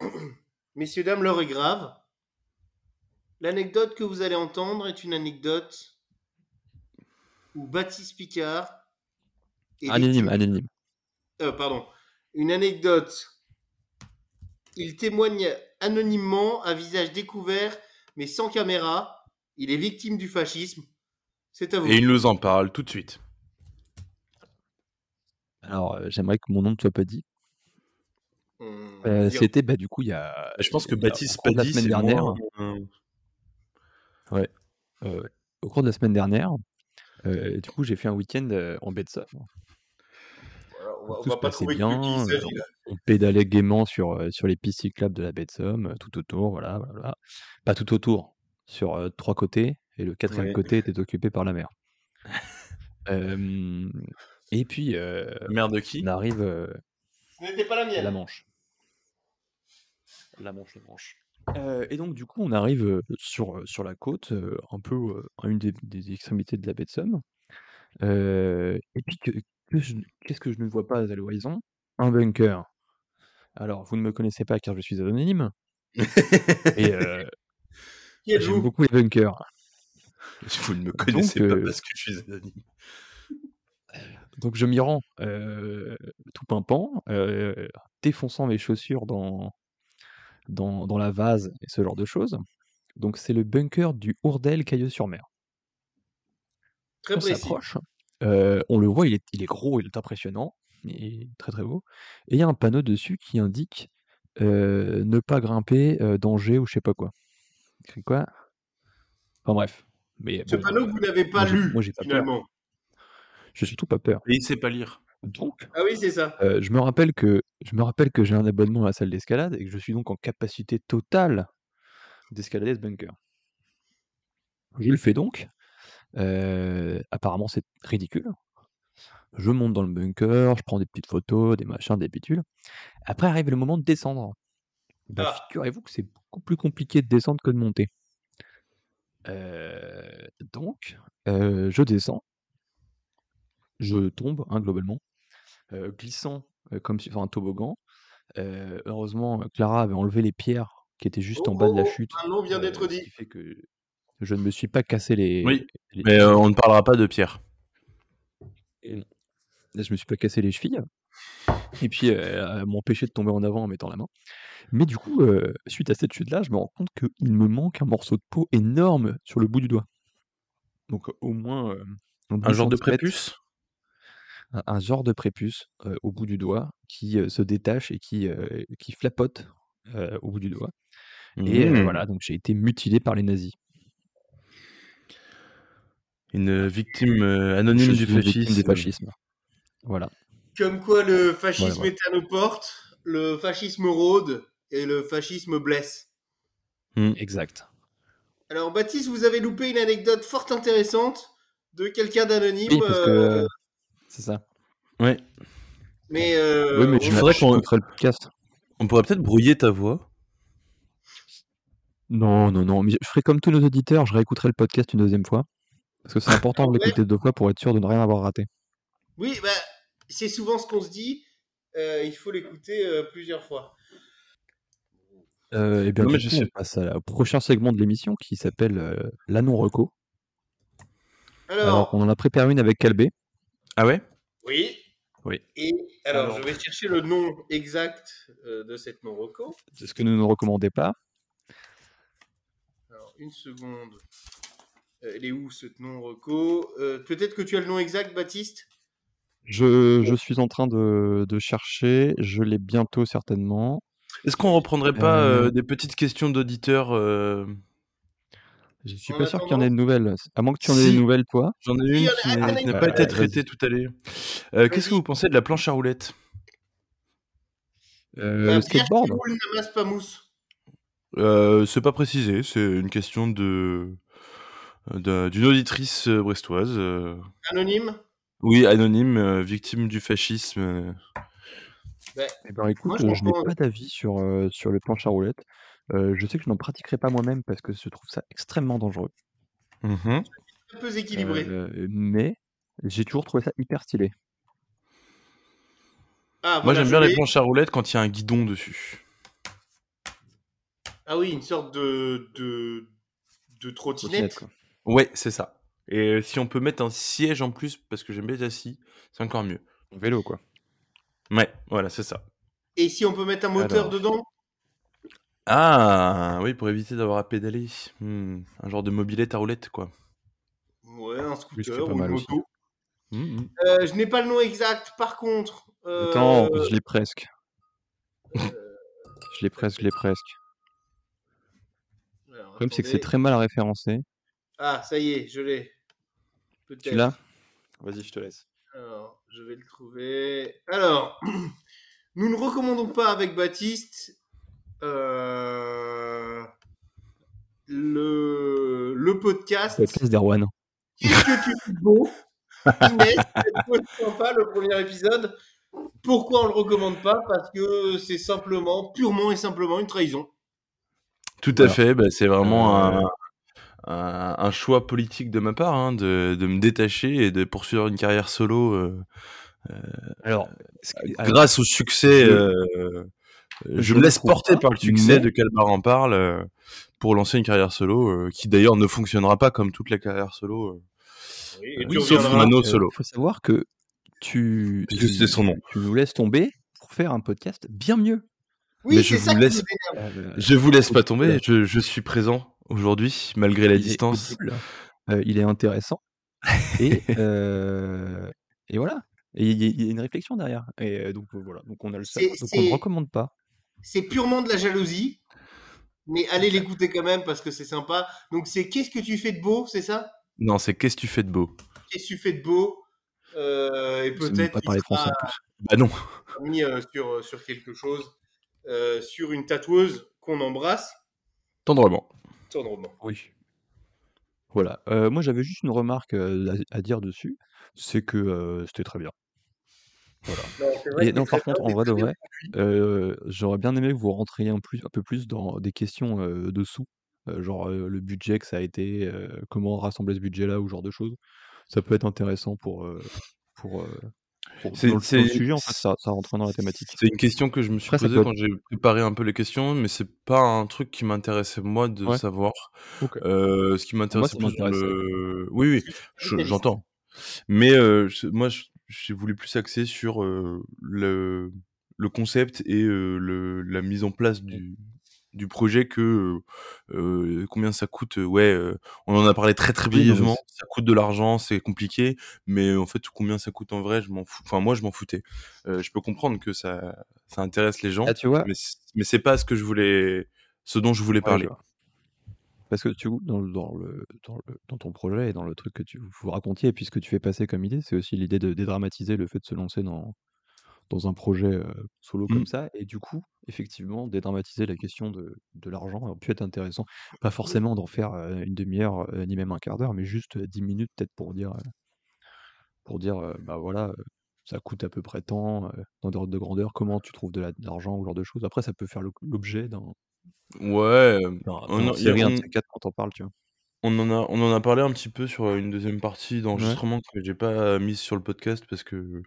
Messieurs, dames, l'heure est grave. L'anecdote que vous allez entendre est une anecdote où Baptiste Picard est Anonyme, victime- anonyme. euh, pardon. Une anecdote. Il témoigne anonymement, à visage découvert, mais sans caméra. Il est victime du fascisme. C'est à vous. Et il nous en parle tout de suite. Alors, euh, j'aimerais que mon nom ne soit pas dit. Euh, dira- C'était, bah, du coup, il y a. Je pense que Baptiste de la Paddy, semaine dernière. euh, euh, au cours de la semaine dernière, euh, du coup, j'ai fait un week-end euh, en baie de Somme. Voilà, on va, on Tout va se pas passait trouver bien. qui euh, on pédalait gaiement sur, euh, sur les pistes cyclables de la baie de Somme, euh, tout autour, voilà, voilà, voilà. Pas tout autour, sur euh, trois côtés, et le quatrième Ouais. côté était occupé par la mer. Euh, et puis, euh, Mère de qui? on arrive euh, Ce n'était pas la à mienne. la Manche. La Manche, la Manche. Euh, et donc, du coup, on arrive euh, sur, sur la côte, un peu à une des, des extrémités de la baie de Somme. Euh, et puis, que- que qu'est-ce que je ne vois pas à l'horizon? Un bunker. Alors, vous ne me connaissez pas car je suis anonyme, et euh, j'aime beaucoup les bunkers. Vous ne me connaissez Donc, pas euh, parce que je suis anonyme. Donc je m'y rends, heu, tout pimpant, heu, défonçant mes chaussures dans dans dans la vase et ce genre de choses. Donc c'est le bunker du Hourdel Cailleux-sur-Mer. Très On s'approche, on le voit, il est il est gros, il est impressionnant, il est très, très beau et il y a un panneau dessus qui indique, ne pas grimper, danger ou je sais pas quoi. Écrit quoi? Enfin bref, mais Ce bon, panneau, heu, vous n'avez pas moi lu, moi j'ai pas peur. finalement. J'ai surtout pas peur. Et il sait pas lire. Donc Ah oui, c'est ça. Heu, je me rappelle que je me rappelle que j'ai un abonnement à la salle d'escalade et que je suis donc en capacité totale d'escalader ce bunker. Je le fais donc, heu, apparemment c'est ridicule. Je monte dans le bunker, je prends des petites photos, des machins, des bidules. Après arrive le moment de descendre. Bah, Ah. figurez-vous que c'est beaucoup plus compliqué de descendre que de monter. Heu, donc, heu, je descends. Je tombe, hein, globalement, heu, glissant, comme sur un toboggan. Heu, heureusement, Clara avait enlevé les pierres qui étaient juste en Oh, bas de la oh, chute, un nom vient d'être ce dit. qui fait que je ne me suis pas cassé les Oui, les mais euh, on ne parlera pas de Pierre. et je me suis pas cassé les chevilles et puis, heu, elle m'empêchait de tomber en avant en mettant la main. Mais du coup, heu, suite à cette chute-là, je me rends compte qu'il me manque un morceau de peau énorme sur le bout du doigt. Donc au moins, hem, Un 10 genre de prépuce? un un genre de prépuce, au bout du doigt qui, heu, se détache et qui, qui flapote, au bout du doigt et Mmh. voilà, donc j'ai été mutilé par les nazis. Une victime euh, anonyme du une victime fascisme. du fascisme. Voilà. Comme quoi le fascisme voilà. est à nos portes, le fascisme rôde et le fascisme blesse. Hmm. Exact. Alors Baptiste, vous avez loupé une anecdote fort intéressante de quelqu'un d'anonyme, Oui, parce que, euh, c'est ça. Ouais. mais euh, Oui, mais on- je faudrait qu'on- le podcast. On pourrait peut-être brouiller ta voix. Non, non, non, mais je ferai comme tous nos auditeurs, je réécouterai le podcast une deuxième fois. Parce que c'est important de ouais l'écouter deux fois pour être sûr de ne rien avoir raté. oui, bah, c'est souvent ce qu'on se dit. euh, il faut l'écouter euh, plusieurs fois. Euh, et bien Non, mais du je coup, sais- on passe au prochain segment de l'émission qui s'appelle euh, l'annon reco. Alors, Alors, on en a préparé une avec Calbé. Ah ouais? Oui. Oui. Et alors, Alors. je vais chercher le nom exact euh, de cette non reco. C'est ce que nous ne recommandez pas. Alors, une seconde. Elle est où cette non reco? Euh, Peut-être que tu as le nom exact, Baptiste? Je, je suis en train de, de chercher, je l'ai bientôt certainement. Est-ce qu'on reprendrait pas Euh, euh, des petites questions d'auditeurs euh, Je suis En pas sûr qu'il y en ait attendant- de nouvelles. À moins que tu en aies Si. des nouvelles, toi. J'en ai une qui n'a pas été traitée tout à l'heure. Euh, Qu'est-ce que vous pensez de la planche à roulettes? Euh, La le bière qui skateboard. roule n'amasse pas mousse. euh, C'est pas précisé, c'est une question de de- d'une auditrice euh, brestoise. euh, Anonyme oui, anonyme, euh, victime du fascisme. euh. Eh ben, écoute, Moi, je euh, je n'ai comprends. pas d'avis sur, euh, sur le planche à roulettes. Euh, je sais que je n'en pratiquerai pas moi-même parce que je trouve ça extrêmement dangereux. Mhm. Un peu équilibré. Euh, mais j'ai toujours trouvé ça hyper stylé. Ah, Moi, voilà, j'aime je bien les l'ai. planches à roulettes quand il y a un guidon dessus. Ah oui, une sorte de, de, de trottinette. Trottinette, quoi. Ouais, c'est ça. Et si on peut mettre un siège en plus, parce que j'aime bien être assis, c'est encore mieux. En vélo, quoi. Ouais, voilà, c'est ça. Et si on peut mettre un moteur Alors. dedans? Ah, oui, pour éviter d'avoir à pédaler. Hmm, un genre de mobilette à roulette, quoi. Ouais, un scooter ou une moto. Hmm, hmm. Euh, je n'ai pas le nom exact, par contre. euh, Attends, je l'ai presque. euh, Je l'ai presque, je l'ai presque. alors, Le problème, c'est que c'est très mal référencé. Ah, ça y est, je l'ai. Peut-être. Tu l'as? Vas-y, je te laisse. Alors, je vais le trouver. Alors, nous ne recommandons pas avec Baptiste euh, le, le podcast. Podcast d'Erwan. Qu'est-ce que tu es beau Inès, c'est sympa le premier épisode. Pourquoi on le recommande pas? Parce que c'est simplement, purement et simplement une trahison. Tout à Voilà. fait, bah, c'est vraiment Euh, un, un, un choix politique de ma part, hein, de, de me détacher et de poursuivre une carrière solo euh, Alors, ce qui- alors, grâce au succès. je- euh, je je me laisse porter pas, par le succès mais- de Calbar en parle euh, pour lancer une carrière solo, euh, qui d'ailleurs ne fonctionnera pas comme toute la carrière solo. euh. et Oui, tu sauf. Mano euh, solo. Il faut savoir que tu, Parce que tu, c'est son nom. tu nous laisses tomber pour faire un podcast bien mieux. Oui, Mais c'est je ça vous laisse-. Euh, Je vous laisse pas tomber, je, je suis présent aujourd'hui, malgré la il distance. euh, il est intéressant et, euh, et voilà. Et il y, a- il y a une réflexion derrière. Et euh, donc voilà, donc on a le C'est- donc on ne recommande pas. C'est purement de la jalousie. Mais allez l'écouter quand même parce que c'est sympa. Donc c'est qu'est-ce que tu fais de beau, c'est ça? Non, c'est qu'est-ce que tu fais de beau? Qu'est-ce que tu fais de beau? Euh, Et peut-être pas parler français en plus. Bah non. mis sur, sur quelque chose, sur une tatoueuse qu'on embrasse Tendrement. Oui. Voilà. Euh, moi, j'avais juste une remarque euh, à, à dire dessus, c'est que euh, c'était très bien. Voilà. Non, c'est vrai Et que non, c'est par contre, en vrai de vrai, j'aurais bien aimé que vous rentriez un, plus, un peu plus dans des questions dessous, genre le budget que ça a été, comment rassembler ce budget-là ou genre de choses. Ça peut être intéressant pour C'est- sujet, en fait, ça, ça rentre dans la thématique. C'est une question que je me suis Après, posée quand j'ai préparé un peu les questions, mais c'est pas un truc qui m'intéressait moi de Ouais. savoir. Euh, ce qui m'intéressait ça plus dans m'intéressait. le... Oui, oui, je- j'entends. Mais euh, moi, j'ai voulu plus axer sur euh, le, le concept et le, la mise en place du, du projet que euh, combien ça coûte. Ouais, euh, on en a parlé très très brièvement. Ça coûte de l'argent, c'est compliqué, mais en fait, combien ça coûte en vrai, je m'en fous. Enfin, moi, je m'en foutais. Euh, je peux comprendre que ça, ça intéresse les gens, Ah, tu vois, mais mais c'est pas ce que je voulais, ce dont je voulais Ouais, parler. Parce que tu dans, le- dans, le, dans, le- dans ton projet et dans le truc que tu vous racontiez et puis ce que tu fais passer comme idée, c'est aussi l'idée de dédramatiser le fait de se lancer dans, dans un projet euh, solo Mm. comme ça. Et du coup, effectivement, dédramatiser la question de, de l'argent aurait pu être intéressant. Pas forcément d'en faire euh, une demi-heure euh, ni même un quart d'heure, mais juste euh, dix minutes peut-être pour dire, euh, pour dire euh, bah voilà, euh, ça coûte à peu près tant, euh, dans des ordres de grandeur, comment tu trouves de la- de l'argent ou genre de choses. Après, ça peut faire l'objet d'un Ouais, euh, d'un- on, d'un en- y a- série, un de on- ces quatre quand on parle, tu vois. On en a, on en a parlé un petit peu sur une deuxième partie d'enregistrement que j'ai pas mise sur le podcast parce que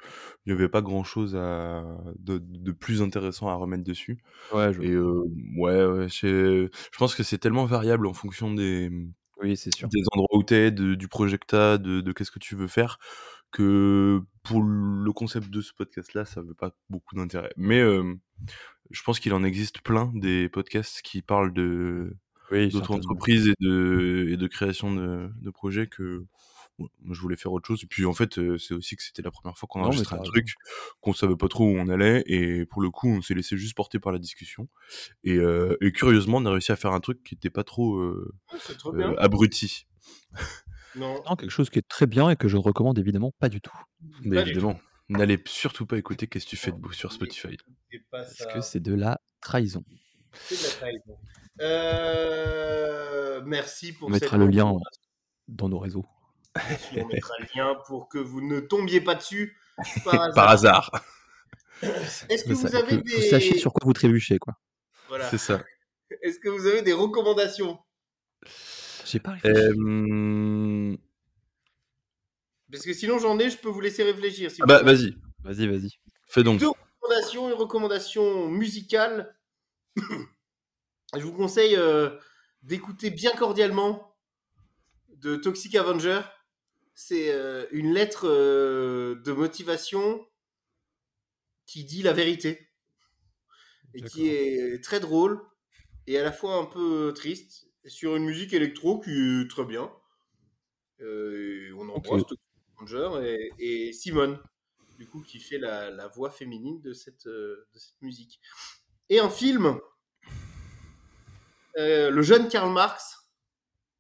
il y avait pas grand chose à, de, de plus intéressant à remettre dessus. Ouais, je Et euh, ouais, ouais, je, je pense que c'est tellement variable en fonction des, Oui, c'est sûr. des endroits où t'es, de, du projet que de, de qu'est-ce que tu veux faire, que pour le concept de ce podcast-là, ça veut pas beaucoup d'intérêt. Mais euh, je pense qu'il en existe plein des podcasts qui parlent de Oui, d'autres entreprises et de, et de création de, de projets que ouais, moi, je voulais faire autre chose. Et puis en fait, c'est aussi que c'était la première fois qu'on enregistrait un truc, qu'on savait pas trop où on allait, et pour le coup, on s'est laissé juste porter par la discussion. Et, euh, et curieusement, on a réussi à faire un truc qui était pas trop euh, euh, abruti. Non, Non, quelque chose qui est très bien et que je ne recommande évidemment pas du tout. Mais Pas évidemment, n'allez surtout pas écouter Qu'est-ce que tu fais de beau sur Spotify. Parce que c'est de la trahison. C'est de la trahison. Euh, merci pour On cette mettra le lien dans nos réseaux. On mettra le lien pour que vous ne tombiez pas dessus par hasard. Par hasard, Est-ce que Que vous ça- avez que vous sachiez sur quoi vous trébuchez, quoi. voilà. c'est ça. Est-ce que vous avez des recommandations? J'ai pas réfléchi. Euh, Parce que sinon j'en ai, je peux vous laisser réfléchir. si ah bah vas-y, Vas-y, vas-y. fais donc. Deux recommandations, une recommandation musicale. Je vous conseille euh, d'écouter bien cordialement de Toxic Avenger. C'est euh, une lettre euh, de motivation qui dit la vérité et qui est très drôle et à la fois un peu triste sur une musique électro qui est très bien. Euh, on embrasse Ok. Toxic Avenger et, et Simone du coup, qui fait la, la voix féminine de cette, de cette musique. Et un film, euh, le jeune Karl Marx,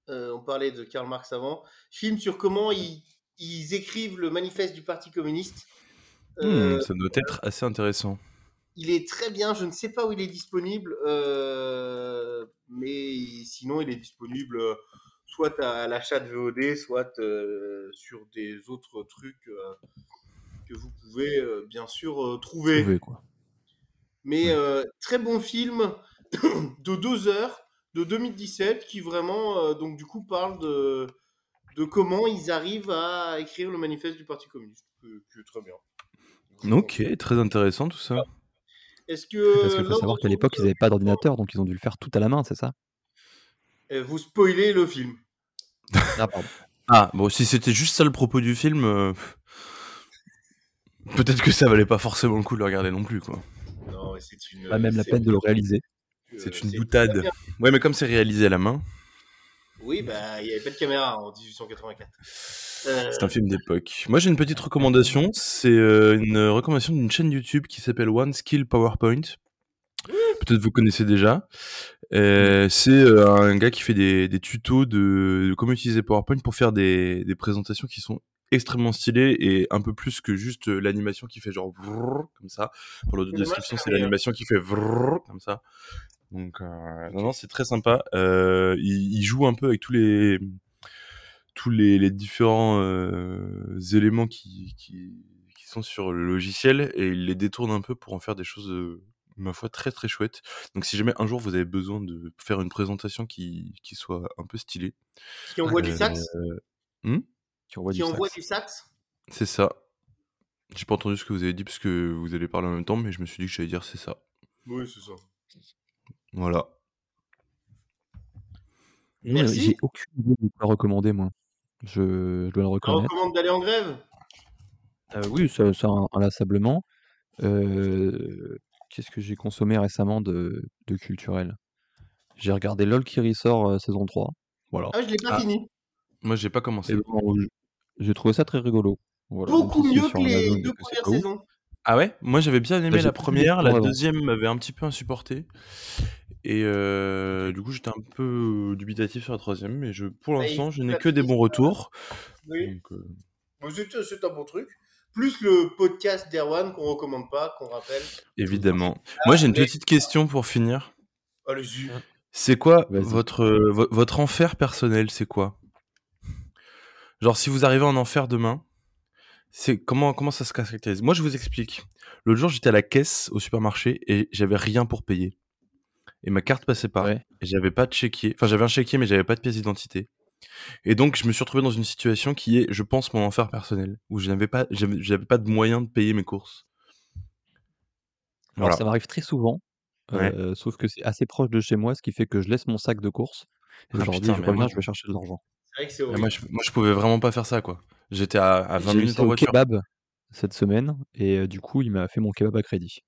euh, on parlait de Karl Marx avant, film sur comment ils, ils écrivent le manifeste du Parti communiste. Euh, Hmm, ça doit être assez intéressant. il est très bien, je ne sais pas où il est disponible, euh, mais sinon il est disponible euh, soit à l'achat de VOD, soit euh, sur des autres trucs euh, que vous pouvez euh, bien sûr euh, trouver. Trouver, quoi. Mais Ouais. euh, très bon film de deux heures de 2017 qui vraiment euh, donc du coup parle de, de comment ils arrivent à écrire le manifeste du Parti communiste, que, que très bien. Ok, très intéressant tout ça. Est-ce que Parce qu'il faut savoir qu'à l'époque, ils n'avaient pas d'ordinateur, donc ils ont dû le faire tout à la main, c'est ça? Euh, vous spoilez le film Ah, pardon. Ah, bon, si c'était juste ça le propos du film, euh, Peut-être que ça valait pas forcément le coup de le regarder non plus, quoi. Non, mais c'est une. Pas même la peine de le réaliser. C'est une boutade. Ouais, mais comme c'est réalisé à la main, Oui, bah, il n'y avait pas de caméra en 1884. Euh, c'est un film d'époque. Moi, j'ai une petite recommandation. C'est euh, une recommandation d'une chaîne YouTube qui s'appelle One Skill PowerPoint. Peut-être vous connaissez déjà. Euh, c'est euh, un gars qui fait des, des tutos de, de comment utiliser PowerPoint pour faire des, des présentations qui sont extrêmement stylées et un peu plus que juste l'animation qui fait genre vrrr, comme ça. Pour l'audio description, c'est l'animation qui fait vrrr, comme ça. Donc, euh, non, non, c'est très sympa. Euh, il, il joue un peu avec tous les tous les, les différents euh, éléments qui, qui, qui sont sur le logiciel et il les détourne un peu pour en faire des choses, ma foi, très très chouettes. Donc si jamais un jour vous avez besoin de faire une présentation qui, qui soit un peu stylée, Qui envoie du euh, sax hmm, Qui envoie Qui du envoie sax. du sax c'est ça. J'ai pas entendu ce que vous avez dit parce que vous allez parler en même temps, mais je me suis dit que j'allais dire c'est ça. Oui, c'est ça. Voilà. Merci. J'ai aucune idée de quoi recommander, moi. Je, je dois le On reconnaître. recommande d'aller en grève? Euh, oui, ça, ça inlassablement. Euh, Qu'est-ce que j'ai consommé récemment de, de culturel? J'ai regardé LOL qui ressort euh, saison 3. Voilà. Ah, je l'ai pas Ah. fini. Moi j'ai pas commencé. bon, j'ai trouvé ça très rigolo. Voilà, Beaucoup mieux que les Amazon deux premières saisons. Ah ouais? Moi j'avais bien aimé Bah, la première, la deuxième m'avait un petit peu insupporté. Et euh, du coup j'étais un peu dubitatif sur la troisième, mais je, pour Bah, l'instant je n'ai que des bons retours. Oui, euh, c'est un bon truc. Plus le podcast d'Erwan qu'on recommande pas, qu'on rappelle. évidemment. Moi j'ai une mais- petite question pour finir. Allez-y. C'est quoi votre, euh, vo- votre enfer personnel C'est quoi? Genre si vous arrivez en enfer demain, c'est comment, comment ça se caractérise? Moi je vous explique. L'autre jour j'étais à la caisse au supermarché et j'avais rien pour payer. Et ma carte passait pas. Ouais. Et j'avais pas de chéquier. Enfin, j'avais un chéquier, mais j'avais pas de pièce d'identité. Et donc, je me suis retrouvé dans une situation qui est, je pense, mon enfer personnel, où je n'avais pas, j'avais j'avais pas de moyen de payer mes courses. Alors ça m'arrive très souvent, Ouais. euh, sauf que c'est assez proche de chez moi, ce qui fait que je laisse mon sac de course. Et Ah, je leur dis, putain, je reviens, moi- je vais chercher de l'argent. C'est vrai que c'est Et horrible. moi, je, moi, je pouvais vraiment pas faire ça, quoi. J'étais à, à 20 J'ai minutes en au voiture. kebab cette semaine, et euh, du coup, il m'a fait mon kebab à crédit.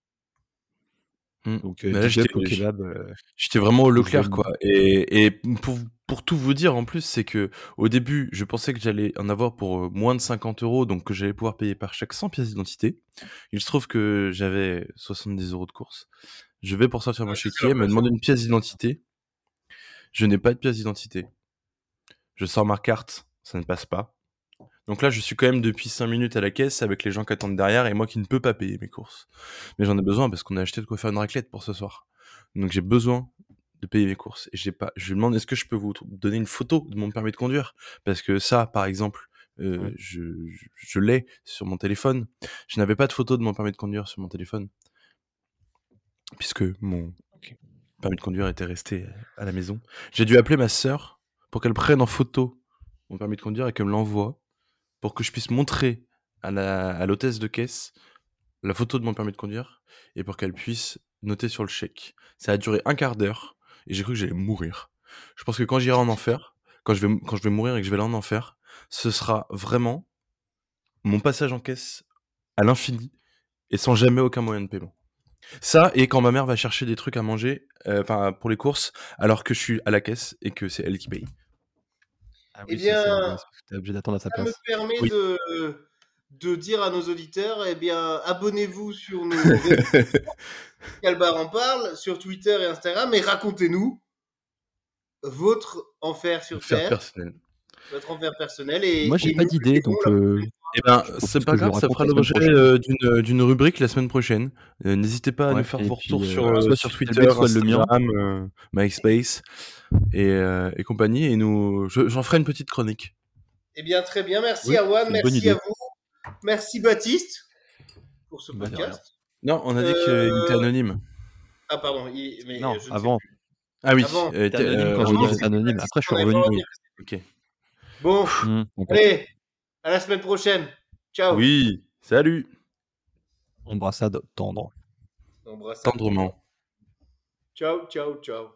Donc, euh, là, j'étais euh, j'étais vraiment au Leclerc, quoi. Et, et pour, pour tout vous dire, en plus, c'est que au début, je pensais que j'allais en avoir pour euh, moins de 50 euros, donc que j'allais pouvoir payer par chaque 100 pièces d'identité. Il se trouve que j'avais 70 euros de course. Je vais pour sortir mon Ouais, c'est chéquier, me demander une pièce d'identité. Je n'ai pas de pièce d'identité. Je sors ma carte, ça ne passe pas. Donc là, je suis quand même depuis 5 minutes à la caisse avec les gens qui attendent derrière et moi qui ne peux pas payer mes courses. Mais j'en ai besoin parce qu'on a acheté de quoi faire une raclette pour ce soir. Donc j'ai besoin de payer mes courses. Et j'ai pas. Je lui demande est-ce que je peux vous donner une photo de mon permis de conduire? Parce que ça, par exemple, euh, Ouais. je, je, je l'ai sur mon téléphone. Je n'avais pas de photo de mon permis de conduire sur mon téléphone. Puisque mon permis de conduire était resté à la maison. J'ai dû appeler ma sœur pour qu'elle prenne en photo mon permis de conduire et qu'elle me l'envoie pour que je puisse montrer à la l'hôtesse de caisse la photo de mon permis de conduire et pour qu'elle puisse noter sur le chèque. Ça a duré un quart d'heure et j'ai cru que j'allais mourir. Je pense que quand j'irai en enfer, quand je vais quand je vais mourir et que je vais aller en enfer, ce sera vraiment mon passage en caisse à l'infini et sans jamais aucun moyen de paiement. Ça et quand ma mère va chercher des trucs à manger, euh, enfin pour les courses, alors que je suis à la caisse et que c'est elle qui paye. Ah Eh oui, bien, obligé d'attendre à sa Ça me permet Oui. de, de dire à nos auditeurs, eh bien, abonnez-vous sur nos. Calbar en parle, sur Twitter et Instagram, et racontez-nous votre enfer sur Terre, personnel. votre enfer personnel. Et, Moi, j'ai pas d'idée, donc euh, Eh ben, Je c'est pas je grave, ça fera l'objet prochaine. euh, d'une d'une rubrique la semaine prochaine. Euh, N'hésitez pas à Ouais, nous faire vos retours euh, sur, euh, soit sur sur Twitter, le mien. Euh, MySpace et, euh, et compagnie. Et nous, je- j'en ferai une petite chronique. Eh bien, très bien. Merci Oui, une bonne merci à vous. Merci Baptiste pour ce Bah, podcast. Non, on a dit Euh, qu'il était anonyme. Ah, pardon. il- mais Non, je avant. Ah oui, avant. euh, anonyme euh, quand c'était j'étais anonyme. Après, je suis revenu. ok. Bon, Mmh, allez, à la semaine prochaine. Ciao. Oui, salut, Embrassade tendre. Embrassade. tendrement. Ciao, ciao, ciao.